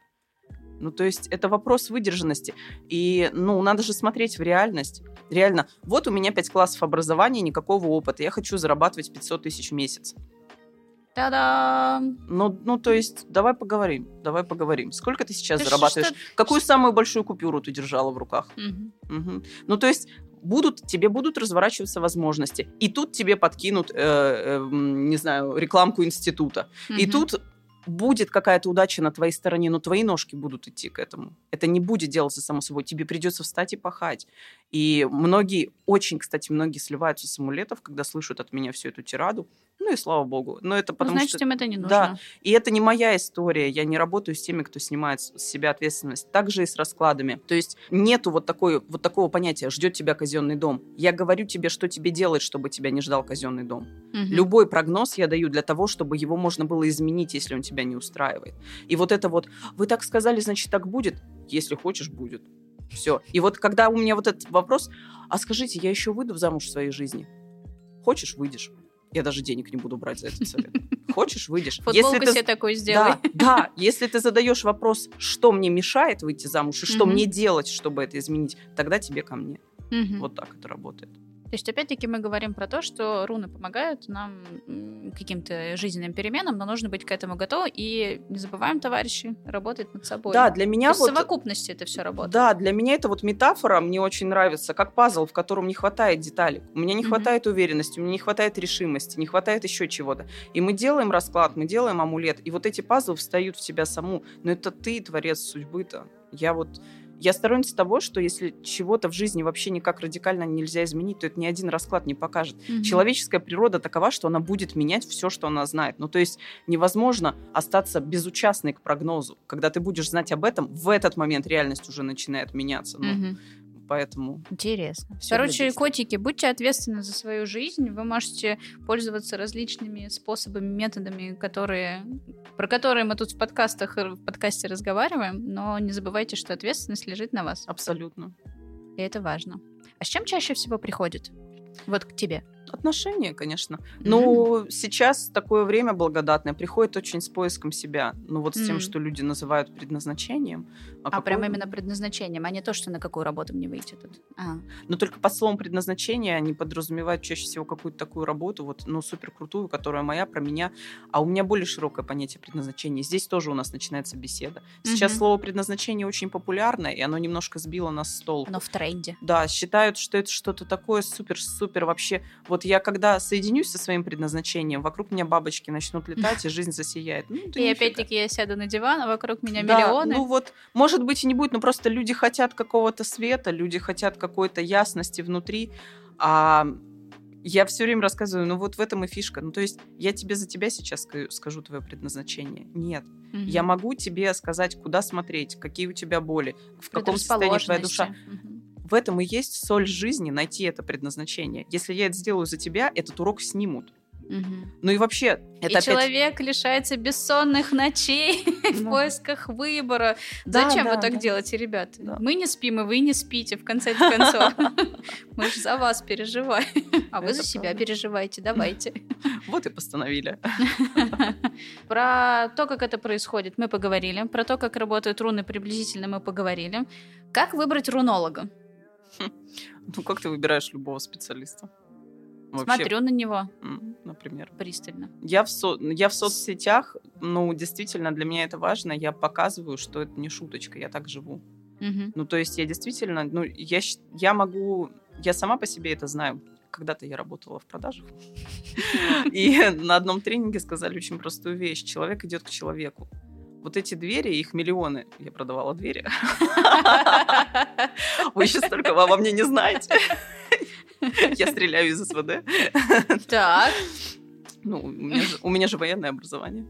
Ну, то есть это вопрос выдержанности. И, ну, надо же смотреть в реальность. Реально, вот у меня 5 классов образования, никакого опыта. Я хочу зарабатывать 500 тысяч в месяц. Та-дам! Ну, ну, то есть, давай поговорим, давай поговорим. Сколько ты сейчас Да зарабатываешь? что- Какую самую большую купюру ты держала в руках? Мгм. Мгм. Ну, то есть будут, тебе будут разворачиваться возможности. И тут тебе подкинут, э, э, не знаю, рекламку института. И Мгм. тут будет какая-то удача на твоей стороне, но твои ножки будут идти к этому. Это не будет делаться само собой. Тебе придется встать и пахать. И многие, очень, кстати, многие сливаются с амулетов, когда слышат от меня всю эту тираду. Ну и слава богу. Но это Ну, потому значит, что... им это не нужно. Да. И это не моя история. Я не работаю с теми, кто снимает с себя ответственность. Так же и с раскладами. То есть нету вот, такой, вот такого понятия «ждет тебя казенный дом». Я говорю тебе, что тебе делать, чтобы тебя не ждал казенный дом. Мгм. Любой прогноз я даю для того, чтобы его можно было изменить, если он тебя не устраивает. И вот это вот «вы так сказали, значит, так будет?» Если хочешь, будет. Все. И вот когда у меня вот этот вопрос «а скажите, я еще выйду замуж в своей жизни?» Хочешь – выйдешь. Я даже денег не буду брать за этот совет. Хочешь – выйдешь. Футболку Если ты- себе такой сделай. да, да, если ты задаешь вопрос, что мне мешает выйти замуж и что Мгм. мне делать, чтобы это изменить, тогда тебе ко мне. Мгм. Вот так это работает. То есть, опять-таки, мы говорим про то, что руны помогают нам каким-то жизненным переменам, но нужно быть к этому готовы. И не забываем, товарищи, работать над собой. Да, для меня То вот... в совокупности это все работает. Да, для меня это вот метафора мне очень нравится, как пазл, в котором не хватает деталек. У меня не Мгм. хватает уверенности, у меня не хватает решимости, не хватает еще чего-то. И мы делаем расклад, мы делаем амулет, и вот эти пазлы встают в тебя саму. Но это ты творец судьбы-то. Я вот... Я сторонница того, что если чего-то в жизни вообще никак радикально нельзя изменить, то это ни один расклад не покажет. Мгм. Человеческая природа такова, что она будет менять все, что она знает. Ну, то есть невозможно остаться безучастной к прогнозу. Когда ты будешь знать об этом, в этот момент реальность уже начинает меняться. Ну. Поэтому Интересно. Всё Короче, котики, будьте ответственны за свою жизнь. Вы можете пользоваться различными способами, методами, которые, про которые мы тут в подкастах, в подкасте разговариваем, но не забывайте, что ответственность лежит на вас. абсолютно. И это важно. А с чем чаще всего приходит? Вот к тебе. Отношения, конечно. Ну, сейчас такое время благодатное. Приходит очень с поиском себя. Ну, вот с тем, что люди называют предназначением. А, какое- прям именно предназначением, а не то, что на какую работу мне выйти тут. А. Но только под словом предназначение они подразумевают чаще всего какую-то такую работу, вот, ну, супер крутую, которая моя, про меня. А у меня более широкое понятие предназначения. Здесь тоже у нас начинается беседа. Сейчас Мгм. слово предназначение очень популярное, и оно немножко сбило нас с толку. Оно в тренде. Да, считают, что это что-то такое супер-супер вообще. Вот я когда соединюсь со своим предназначением, вокруг меня бабочки начнут летать, и жизнь засияет. Ну, И опять-таки я сяду на диван, а вокруг меня Да, миллионы. Ну вот, может быть и не будет, но просто люди хотят какого-то света, люди хотят какой-то ясности внутри, а я все время рассказываю, ну вот в этом и фишка. Ну то есть я тебе за тебя сейчас ска- скажу твое предназначение. Нет. Мгм. Я могу тебе сказать, куда смотреть, какие у тебя боли, в каком состоянии твоя душа. Предрасположенности. В этом и есть соль жизни найти это предназначение. Если я это сделаю за тебя, этот урок снимут. Мгм. Ну и вообще, это и опять... человек лишается бессонных ночей в поисках выбора. Да, Зачем да, вы так да. делаете, ребят? Да. Мы не спим, и вы не спите, в конце концов. Мы же за вас переживаем. А вы за себя переживаете. Давайте. Вот и постановили. Про то, как это происходит, мы поговорили. Про то, как работают руны, приблизительно мы поговорили. Как выбрать рунолога? Ну как ты выбираешь любого специалиста? Вообще, Смотрю на него например. пристально. Я в, со- я в соцсетях, ну, действительно, для меня это важно. Я показываю, что это не шуточка, я так живу. Мгм. Ну, то есть я действительно, ну, я, я могу, я сама по себе это знаю. Когда-то я работала в продажах. И на одном тренинге сказали очень простую вещь. Человек идет к человеку. Вот эти двери, их миллионы. Я продавала двери. Вы еще столько обо мне не знаете. Я стреляю из СВД. Так. Ну, у меня же, у меня же военное образование.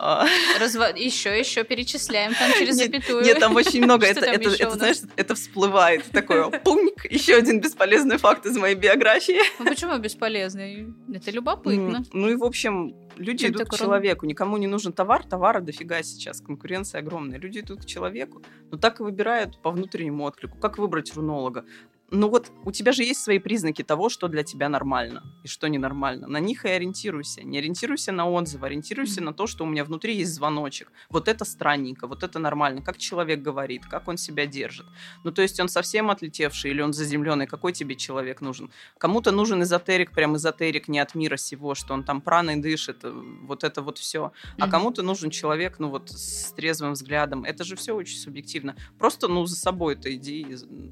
А. Разво... Еще, еще перечисляем там через нет, запятую. Нет, там очень много. это, это, это знаешь, это всплывает. Такое пунк, еще один бесполезный факт из моей биографии. Ну почему бесполезный? Это любопытно. Ну и, в общем, люди идут к человеку. Никому не нужен товар, товара дофига сейчас. Конкуренция огромная. Люди идут к человеку, но так и выбирают по внутреннему отклику. Как выбрать рунолога? Ну вот у тебя же есть свои признаки того, что для тебя нормально и что ненормально. На них и ориентируйся. Не ориентируйся на отзывы, ориентируйся mm-hmm. на то, что у меня внутри есть звоночек. Вот это странненько, вот это нормально. Как человек говорит, как он себя держит. Ну, то есть он совсем отлетевший или он заземленный. Какой тебе человек нужен? Кому-то нужен эзотерик, прям эзотерик не от мира сего, что он там праной дышит, э, вот это вот все. Mm-hmm. А кому-то нужен человек, ну вот с трезвым взглядом. Это же все очень субъективно. Просто, ну, за собой это иди.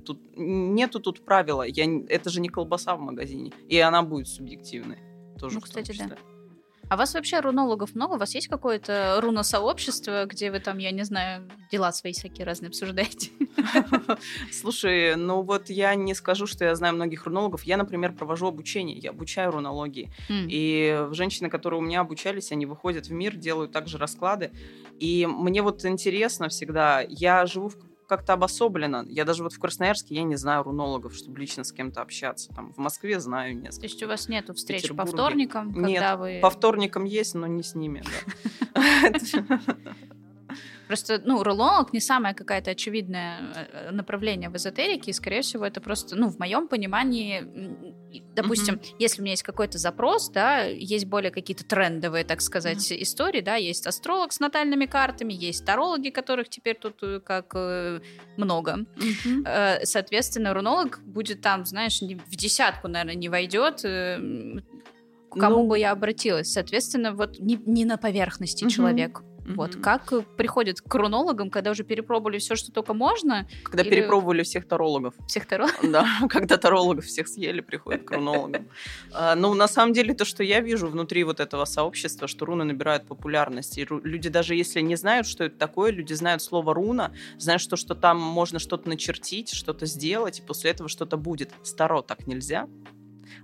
Тут нету тут правила. Я, это же не колбаса в магазине. И она будет субъективной. Тоже ну, кстати, да. А у вас вообще рунологов много? У вас есть какое-то руно-сообщество, где вы там, я не знаю, дела свои всякие разные обсуждаете? Слушай, ну вот я не скажу, что я знаю многих рунологов. Я, например, провожу обучение, я обучаю рунологии. Mm. И женщины, которые у меня обучались, они выходят в мир, делают также расклады. И мне вот интересно всегда, я живу в как-то обособленно. Я даже вот в Красноярске, я не знаю рунологов, чтобы лично с кем-то общаться. Там в Москве знаю несколько. То есть у вас нету встреч по вторникам, когда Нет, вы... по вторникам есть, но не с ними, Просто, ну, рулонг не самое какое-то очевидное э, направление в эзотерике, и, скорее всего, это просто, ну, в моем понимании, допустим, mm-hmm. если у меня есть какой-то запрос, да, есть более какие-то трендовые, так сказать, mm-hmm. истории, да, есть астролог с натальными картами, есть тарологи, которых теперь тут э, как э, много. Mm-hmm. Соответственно, рунолог будет там, знаешь, в десятку, наверное, не войдет к кому ну, бы я обратилась. Соответственно, вот не, не на поверхности угу. человек. Mm-hmm. Вот как приходят к рунологам, когда уже перепробовали все, что только можно. Когда или... перепробовали всех тарологов. Всех тарологов? Да, когда тарологов всех съели, приходят к рунологам. А, ну, на самом деле, то, что я вижу внутри вот этого сообщества, что руны набирают популярность. И люди даже если не знают, что это такое, люди знают слово руна, знают, что, что там можно что-то начертить, что-то сделать, и после этого что-то будет. Старо так нельзя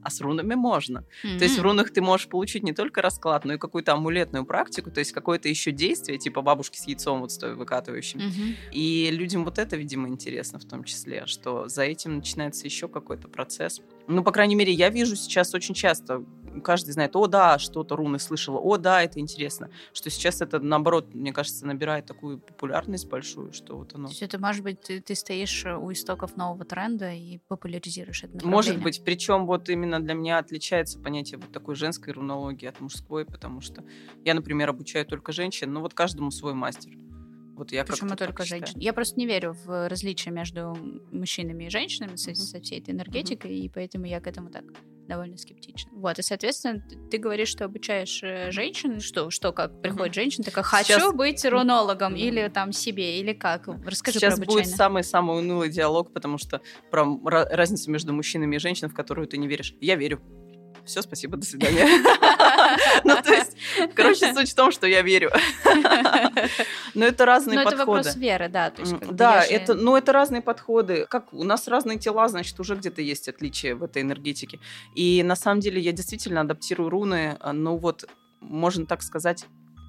а с рунами можно. Mm-hmm. То есть в рунах ты можешь получить не только расклад, но и какую-то амулетную практику, то есть какое-то еще действие, типа бабушки с яйцом вот стоя выкатывающим. Mm-hmm. И людям вот это, видимо, интересно в том числе, что за этим начинается еще какой-то процесс. Ну, по крайней мере, я вижу сейчас очень часто каждый знает, о, да, что-то руны слышала, о, да, это интересно. Что сейчас это, наоборот, мне кажется, набирает такую популярность большую, что вот оно... То есть это, может быть, ты, ты стоишь у истоков нового тренда и популяризируешь это Может быть, причем вот именно для меня отличается понятие вот такой женской рунологии от мужской, потому что я, например, обучаю только женщин, но вот каждому свой мастер. Вот я Почему только женщин? Я просто не верю в различия между мужчинами и женщинами mm-hmm. со, со всей этой энергетикой, mm-hmm. и поэтому я к этому так довольно скептично. Вот, и, соответственно, ты, говоришь, что обучаешь э, женщин, что, что как приходит mm-hmm. женщина, такая, хочу Сейчас... быть рунологом, mm-hmm. или там себе, или как? Расскажи Сейчас про обучение. будет самый-самый унылый диалог, потому что про разницу между мужчинами и женщинами, в которую ты не веришь. Я верю все, спасибо, до свидания. То есть, короче, суть в том, что я верю. Но это разные подходы. Но это вопрос веры, да. Да, это, ну, это разные подходы. Как у нас разные тела, значит, уже где-то есть отличия в этой энергетике. И на самом деле я действительно адаптирую руны, ну вот, можно так сказать,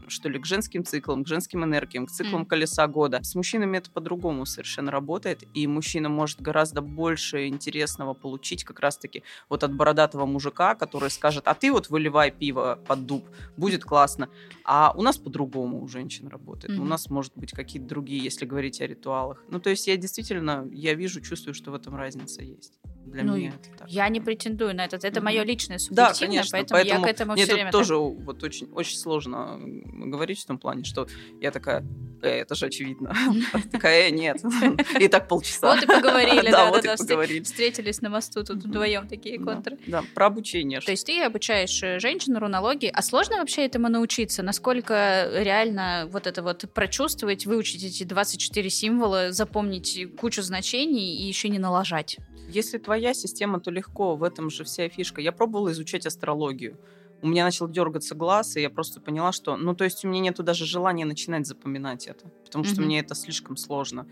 что ли, к женским циклам, к женским энергиям, к циклам mm. колеса года. С мужчинами это по-другому совершенно работает, и мужчина может гораздо больше интересного получить как раз-таки вот от бородатого мужика, который скажет, а ты вот выливай пиво под дуб, будет классно. А у нас по-другому у женщин работает. Mm-hmm. У нас, может быть, какие-то другие, если говорить о ритуалах. Ну, то есть я действительно, я вижу, чувствую, что в этом разница есть для ну, меня это так. Я не претендую на это. Это mm-hmm. мое личное субъективное, да, конечно, поэтому, поэтому я к этому все время тоже так... вот очень, очень сложно говорить в том плане, что я такая, э, это же очевидно. Такая, э, нет. И так полчаса. Вот и поговорили, да, да, да. Встретились на мосту тут вдвоем такие контры. Да, про обучение. То есть ты обучаешь э, женщин рунологии, а сложно вообще этому научиться? Насколько реально вот это вот прочувствовать, выучить эти 24 символа, запомнить кучу значений и еще не налажать? Если твоя система, то легко, в этом же вся фишка. Я пробовала изучать астрологию. у меня начал дергаться глаз, и я просто поняла, что, ну, то есть у меня нету даже желания начинать запоминать это, потому что Мгм. мне это слишком сложно.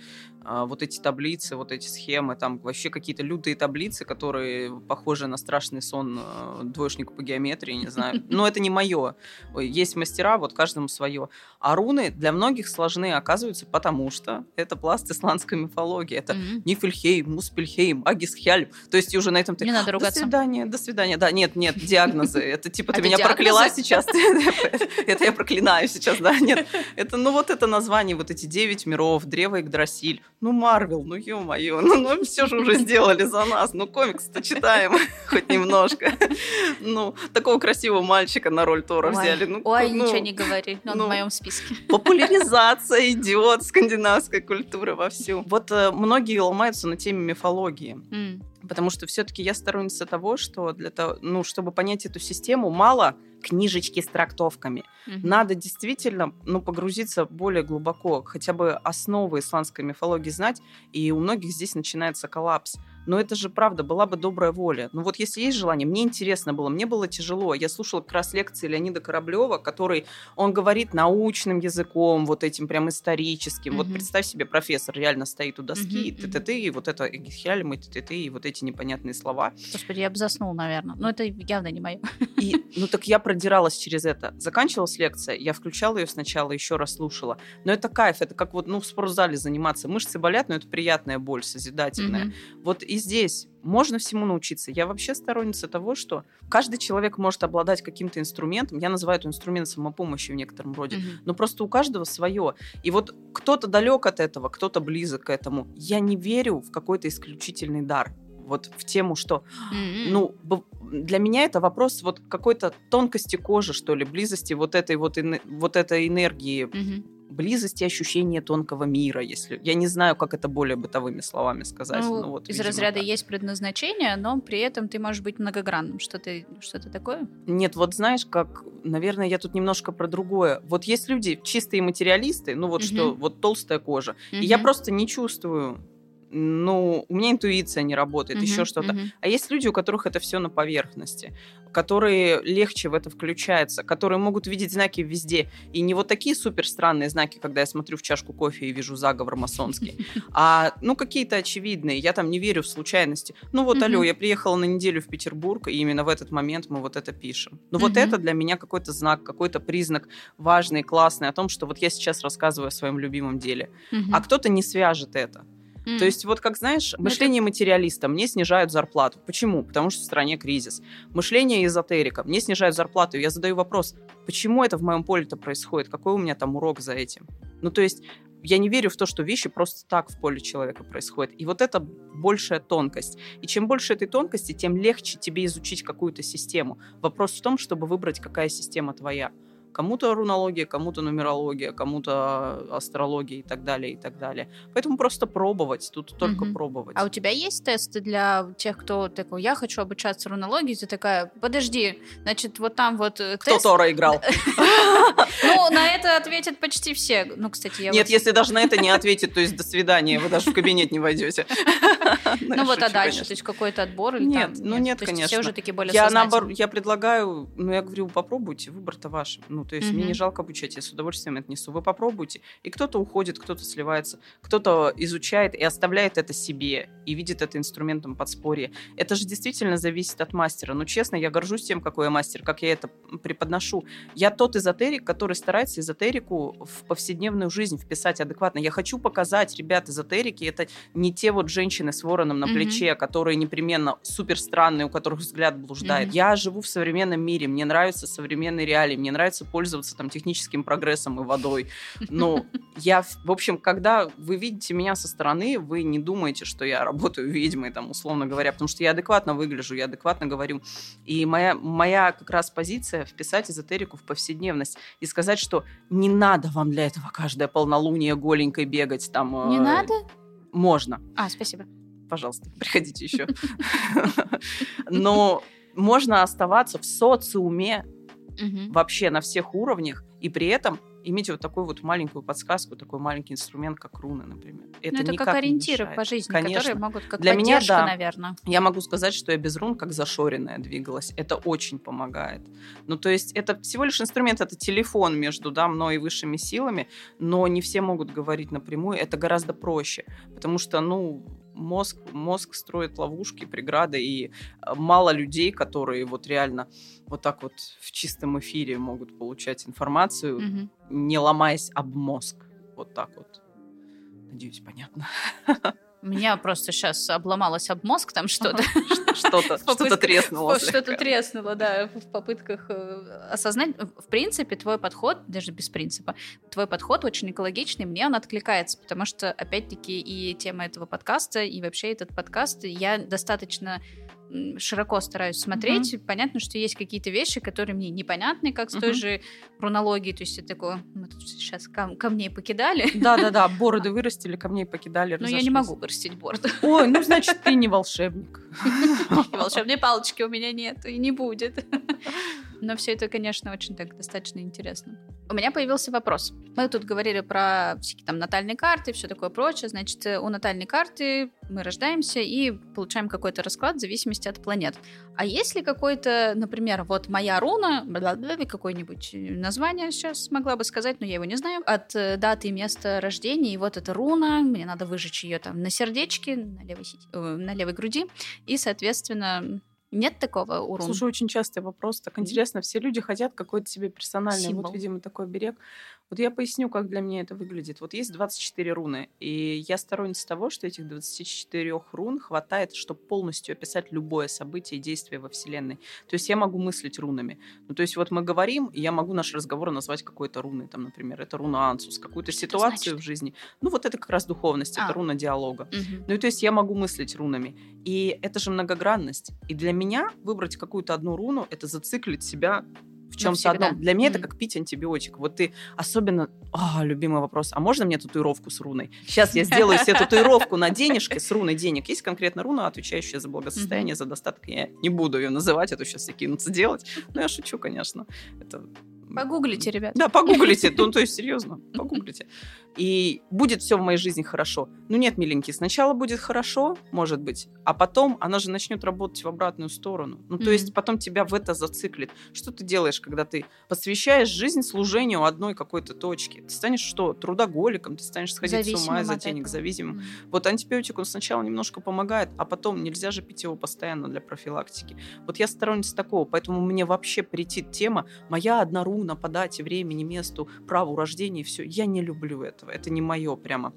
А, вот эти таблицы, вот эти схемы, там вообще какие-то лютые таблицы, которые похожи на страшный сон э, двоечника по геометрии, не знаю. Но это не мое. Есть мастера, вот каждому свое. А руны для многих сложны, оказывается, потому что это пласт исландской мифологии. Это. Нифельхейм, Муспельхейм, Агисхельм. То есть уже на этом ты... Не надо До ругаться. свидания, до свидания. Да, нет, нет, диагнозы. Это типа ты Это меня прокляла сейчас. Это я проклинаю сейчас, да. Нет, это, ну вот это название, вот эти девять миров, Древо Игдрасиль. Ну, Марвел, ну ё-моё, ну, ну все же уже сделали за нас. Ну, комикс-то читаем хоть немножко. Ну, такого красивого мальчика на роль Тора взяли. Ну, Ой, ну, ничего не говори, он ну. в моем списке. Популяризация идет скандинавской культуры вовсю. Вот э, многие ломаются на теме мифологии. Потому что все-таки я сторонница того, что для того, ну, чтобы понять эту систему, мало книжечки с трактовками. Мгм. Надо действительно ну, погрузиться более глубоко, хотя бы основы исландской мифологии знать, и у многих здесь начинается коллапс. Но это же правда, была бы добрая воля. Ну вот если есть желание, мне интересно было, мне было тяжело. Я слушала как раз лекции Леонида Кораблева, который, он говорит научным языком, вот этим прям историческим. Вот Мгм. представь себе, профессор реально стоит у доски, Мгм, и ты-ты-ты, и вот это Гехельм, и ты-ты-ты, и вот эти непонятные слова. Господи, я бы заснул, наверное. Но это явно не мое. И, ну так я продиралась через это. Заканчивалась лекция, я включала ее сначала, еще раз слушала. Но это кайф, это как вот ну, в спортзале заниматься. Мышцы болят, но это приятная боль, созидательная. Мгм. Вот и здесь можно всему научиться. Я вообще сторонница того, что каждый человек может обладать каким-то инструментом. Я называю это инструмент самопомощи в некотором роде. Мгм. Но просто у каждого свое. И вот кто-то далек от этого, кто-то близок к этому. Я не верю в какой-то исключительный дар. Вот в тему, что М. ну, для меня это вопрос вот какой-то тонкости кожи, что ли, близости вот этой вот, вот этой энергии, Мгм. Близости ощущения тонкого мира, если... Я не знаю, как это более бытовыми словами сказать. Ну, вот, из видимо, разряда так. есть предназначение, но при этом ты можешь быть многогранным. Что-то что такое? Нет, вот знаешь, как, наверное, я тут немножко про другое. Вот есть люди чистые материалисты, ну вот Мгм. что, вот толстая кожа, и я просто не чувствую, ну, у меня интуиция не работает, еще Мгм, что-то. мгм. А есть люди, у которых это все на поверхности, которые легче в это включаются, которые могут видеть знаки везде. И не вот такие супер странные знаки, когда я смотрю в чашку кофе и вижу заговор масонский, а ну какие-то очевидные. Я там не верю в случайности. Ну вот, Мгм. алло, я приехала на неделю в Петербург, и именно в этот момент мы вот это пишем. Ну вот Мгм. это для меня какой-то знак, какой-то признак важный, классный о том, что вот я сейчас рассказываю о своем любимом деле. Мгм. А кто-то не свяжет это. М. То есть вот как, знаешь, Ну, мышление материалиста, мне снижают зарплату. Почему? Потому что в стране кризис. Мышление эзотерика, мне снижают зарплату. Я задаю вопрос, почему это в моем поле-то происходит? Какой у меня там урок за этим? Ну, то есть я не верю в то, что вещи просто так в поле человека происходят. И вот это большая тонкость. И чем больше этой тонкости, тем легче тебе изучить какую-то систему. Вопрос в том, чтобы выбрать, какая система твоя. Кому-то рунология, кому-то нумерология, кому-то астрология и так далее, и так далее. Поэтому просто пробовать, тут только Мгм. пробовать. А у тебя есть тесты для тех, кто такой, я хочу обучаться рунологии, ты такая, подожди, значит, вот там вот э, Кто тест. Тора играл? Ну, на это ответят почти все. Ну, кстати, я Нет, если даже на это не ответит, то есть до свидания, вы даже в кабинет не войдете. Ну вот, а дальше, то есть какой-то отбор или Нет, ну нет, конечно. все уже такие более Я наоборот, я предлагаю, ну я говорю, попробуйте, выбор-то ваш. Ну то есть мне Мгм. не жалко обучать, я с удовольствием это несу. Вы попробуйте. И кто-то уходит, кто-то сливается, кто-то изучает и оставляет это себе и видит это инструментом подспорья. Это же действительно зависит от мастера. Ну честно, я горжусь тем, какой я мастер, как я это преподношу. Я тот эзотерик, который старается эзотерику в повседневную жизнь вписать адекватно. Я хочу показать, ребят, эзотерики это не те вот женщины с вороном на Мгм. плече, которые непременно супер странные, у которых взгляд блуждает. Мгм. Я живу в современном мире, мне нравятся современные реалии, мне нравится пользоваться там техническим прогрессом и водой. Но я, в в общем, когда вы видите меня со стороны, вы не думаете, что я работаю ведьмой, там, условно говоря, потому что я адекватно выгляжу, я адекватно говорю. И моя, моя как раз позиция вписать эзотерику в повседневность и сказать, что не надо вам для этого каждое полнолуние голенькой бегать там. Не э, надо? Можно А, спасибо. пожалуйста, приходите еще. Но можно оставаться в социуме вообще на всех уровнях и при этом иметь вот такую вот маленькую подсказку, такой маленький инструмент, как руны, например. Это, ну, это как ориентиры по жизни, Конечно. которые могут как Для меня, да. наверное. Я могу сказать, что я без рун как зашоренная двигалась. Это очень помогает. Ну, то есть это всего лишь инструмент, это телефон между да, мной и высшими силами, но не все могут говорить напрямую. Это гораздо проще, потому что, ну, мозг, мозг строит ловушки, преграды, и э, мало людей, которые вот реально вот так вот в чистом эфире могут получать информацию, угу. не ломаясь об мозг. Вот так вот. Надеюсь, понятно. У меня просто сейчас обломалось об мозг там что-то. Что-то что треснуло. Что-то треснуло, да, в попытках э, осознать. В принципе, твой подход, даже без принципа, твой подход очень экологичный, мне он откликается, потому что, опять-таки, и тема этого подкаста, и вообще этот подкаст, я достаточно широко стараюсь смотреть. Mm-hmm. Понятно, что есть какие-то вещи, которые мне непонятны, как с mm-hmm. той же рунологией. То есть это такое, мы тут сейчас кам- камней покидали. Да-да-да, бороды вырастили, камней покидали, Но я не могу вырастить бороду. Ой, ну значит, ты не волшебник. Волшебной палочки у меня нет и не будет. Но все это, конечно, очень так достаточно интересно. У меня появился вопрос. Мы тут говорили про всякие там натальные карты, все такое прочее. Значит, у натальной карты мы рождаемся и получаем какой-то расклад в зависимости от планет. А есть ли какой-то, например, вот моя руна, какое-нибудь название сейчас могла бы сказать, но я его не знаю, от э, даты и места рождения, и вот эта руна, мне надо выжечь ее там на сердечке, на левой, э, на левой груди, и, соответственно, нет такого у рун? Слушай, очень частый вопрос. Так интересно, все люди хотят какой-то себе персональный, Символ. вот, видимо, такой берег. Вот я поясню, как для меня это выглядит. Вот есть 24 руны, и я сторонница того, что этих 24 рун хватает, чтобы полностью описать любое событие и действие во Вселенной. То есть я могу мыслить рунами. Ну, то есть вот мы говорим, и я могу наш разговор назвать какой-то руной, там, например, это руна Ансус, какую-то ситуацию в жизни. Ну, вот это как раз духовность, а. это руна диалога. Угу. Ну, и то есть я могу мыслить рунами. И это же многогранность. И для меня выбрать какую-то одну руну, это зациклить себя в чем-то одном. Для меня mm-hmm. это как пить антибиотик. Вот ты особенно... А, любимый вопрос. А можно мне татуировку с руной? Сейчас я сделаю себе татуировку на денежке с руной денег. Есть конкретно руна, отвечающая за благосостояние, mm-hmm. за достаток. Я не буду ее называть, а то сейчас все кинутся делать. Но я шучу, конечно. Это Погуглите, ребят. Да, погуглите. Ну, то есть, серьезно, погуглите и будет все в моей жизни хорошо. Ну нет, миленький, сначала будет хорошо, может быть, а потом она же начнет работать в обратную сторону. Ну то mm-hmm. есть потом тебя в это зациклит. Что ты делаешь, когда ты посвящаешь жизнь служению одной какой-то точки? Ты станешь что, трудоголиком, ты станешь сходить Зависимым с ума из-за денег, зависимым. Mm-hmm. Вот антибиотик, он сначала немножко помогает, а потом нельзя же пить его постоянно для профилактики. Вот я сторонница такого, поэтому мне вообще претит тема «моя одна руна по дате, времени, месту, праву рождения» все. Я не люблю это этого. Это не мое прямо.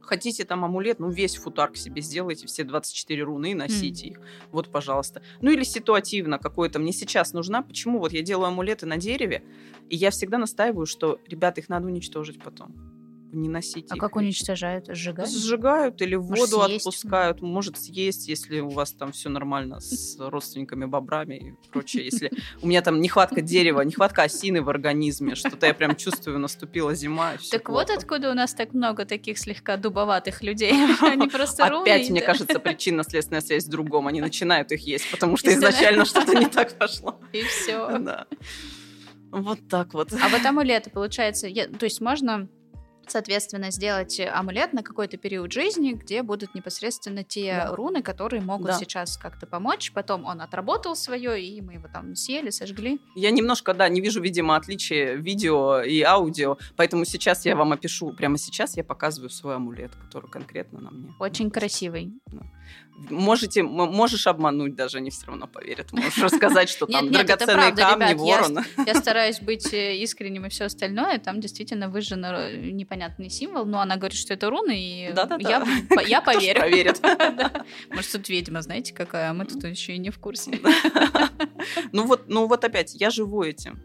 Хотите там амулет, ну весь футар к себе сделайте, все 24 руны, носите mm. их. Вот, пожалуйста. Ну или ситуативно какое-то мне сейчас нужна. Почему? Вот я делаю амулеты на дереве, и я всегда настаиваю, что, ребята, их надо уничтожить потом не носить. А их. как уничтожают? Сжигают? Сжигают или в воду съесть? отпускают. Может съесть, если у вас там все нормально с родственниками, бобрами и прочее. Если у меня там нехватка дерева, нехватка осины в организме, что-то я прям чувствую, наступила зима. Так вот откуда у нас так много таких слегка дубоватых людей. Они просто Опять, мне кажется, причинно-следственная связь в другом. Они начинают их есть, потому что изначально что-то не так пошло. И все. Да. Вот так вот. А вот амулеты, получается, то есть можно соответственно, сделать амулет на какой-то период жизни, где будут непосредственно те да. руны, которые могут да. сейчас как-то помочь. Потом он отработал свое, и мы его там съели, сожгли. Я немножко, да, не вижу, видимо, отличия видео и аудио, поэтому сейчас я вам опишу, прямо сейчас я показываю свой амулет, который конкретно на мне. Очень красивый. Да можете, можешь обмануть даже, они все равно поверят. Можешь рассказать, что там драгоценные камни, ворон. Я стараюсь быть э, искренним и все остальное. Там действительно выжжен э, непонятный символ, но она говорит, что это руны, и я поверю. поверит. Может, тут ведьма, знаете, какая, а мы тут еще и не в курсе. Ну ну вот опять, я живу этим.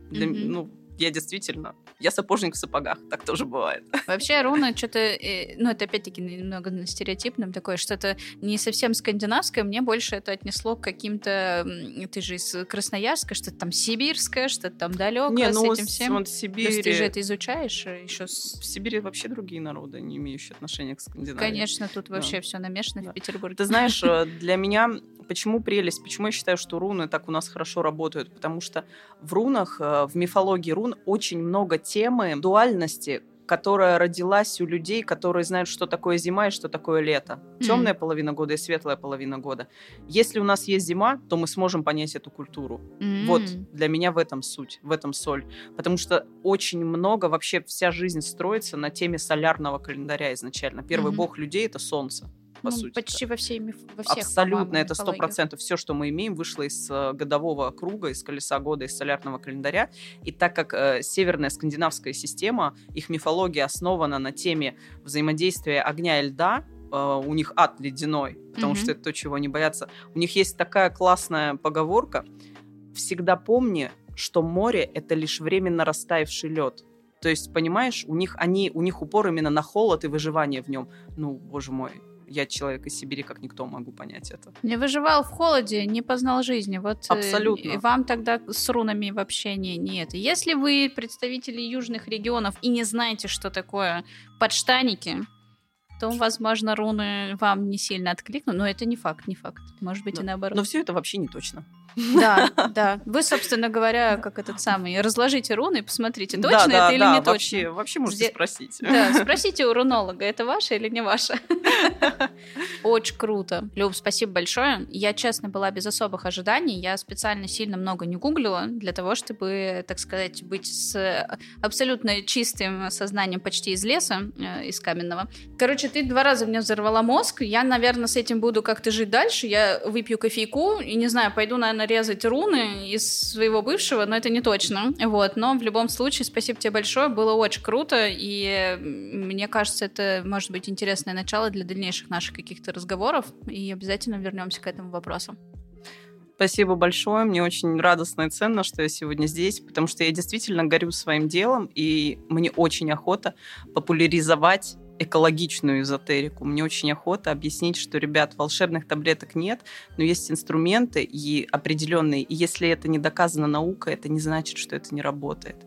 Я действительно, я сапожник в сапогах, так тоже бывает. Вообще руна что-то, э, ну это опять-таки немного на стереотипном такое, что-то не совсем скандинавское, мне больше это отнесло к каким-то, ты же из Красноярска, что-то там сибирское, что-то там далекое не, ну, с этим всем. Вот Сибирь... То ты же это изучаешь э, еще с... В Сибири вообще другие народы, не имеющие отношения к Скандинавии. Конечно, тут вообще да. все намешано да. в Петербурге. Ты знаешь, э, для меня Почему прелесть? Почему я считаю, что руны так у нас хорошо работают? Потому что в рунах, в мифологии рун рун очень много темы дуальности, которая родилась у людей, которые знают, что такое зима и что такое лето. Mm-hmm. Темная половина года и светлая половина года. Если у нас есть зима, то мы сможем понять эту культуру. Mm-hmm. Вот для меня в этом суть, в этом соль. Потому что очень много, вообще вся жизнь строится на теме солярного календаря изначально. Первый mm-hmm. бог людей — это солнце по ну, сути. Почти во, всей, во всех, Абсолютно, это сто процентов. Все, что мы имеем, вышло из э, годового круга, из колеса года, из солярного календаря. И так как э, северная скандинавская система, их мифология основана на теме взаимодействия огня и льда, э, у них ад ледяной, потому mm-hmm. что это то, чего они боятся. У них есть такая классная поговорка: всегда помни, что море это лишь временно растаявший лед. То есть, понимаешь, у них они, у них упор именно на холод и выживание в нем. Ну, боже мой, я человек из Сибири, как никто могу понять это. Не выживал в холоде, не познал жизни. Вот э, Абсолютно. И вам тогда с рунами вообще не, не это. Если вы представители южных регионов и не знаете, что такое подштаники, то, возможно, руны вам не сильно откликнут, но это не факт, не факт. Может быть, но, и наоборот. Но все это вообще не точно. Да, да. Вы, собственно говоря, как этот самый, разложите руны и посмотрите, точно да, это или да, не вообще, точно. Вообще можете спросить. Да, спросите у рунолога, это ваше или не ваше. Очень круто. Люб, спасибо большое. Я, честно, была без особых ожиданий. Я специально сильно много не гуглила для того, чтобы, так сказать, быть с абсолютно чистым сознанием почти из леса, э, из каменного. Короче, ты два раза мне взорвала мозг. Я, наверное, с этим буду как-то жить дальше. Я выпью кофейку и, не знаю, пойду, наверное, нарезать руны из своего бывшего, но это не точно. Вот, но в любом случае, спасибо тебе большое, было очень круто, и мне кажется, это может быть интересное начало для дальнейших наших каких-то разговоров, и обязательно вернемся к этому вопросу. Спасибо большое. Мне очень радостно и ценно, что я сегодня здесь, потому что я действительно горю своим делом, и мне очень охота популяризовать экологичную эзотерику. Мне очень охота объяснить, что, ребят, волшебных таблеток нет, но есть инструменты и определенные. И если это не доказано наукой, это не значит, что это не работает.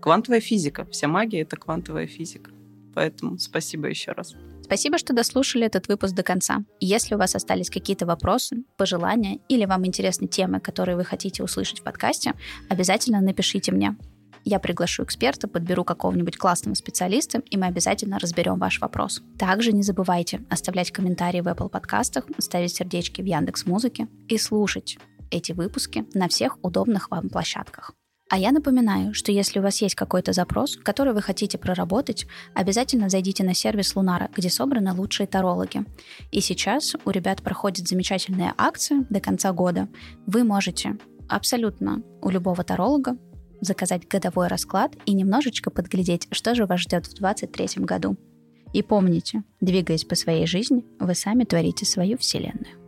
Квантовая физика. Вся магия — это квантовая физика. Поэтому спасибо еще раз. Спасибо, что дослушали этот выпуск до конца. Если у вас остались какие-то вопросы, пожелания или вам интересны темы, которые вы хотите услышать в подкасте, обязательно напишите мне. Я приглашу эксперта, подберу какого-нибудь классного специалиста, и мы обязательно разберем ваш вопрос. Также не забывайте оставлять комментарии в Apple подкастах, ставить сердечки в Яндекс Музыке и слушать эти выпуски на всех удобных вам площадках. А я напоминаю, что если у вас есть какой-то запрос, который вы хотите проработать, обязательно зайдите на сервис Лунара, где собраны лучшие тарологи. И сейчас у ребят проходит замечательная акция до конца года. Вы можете абсолютно у любого таролога заказать годовой расклад и немножечко подглядеть, что же вас ждет в 2023 году. И помните, двигаясь по своей жизни, вы сами творите свою вселенную.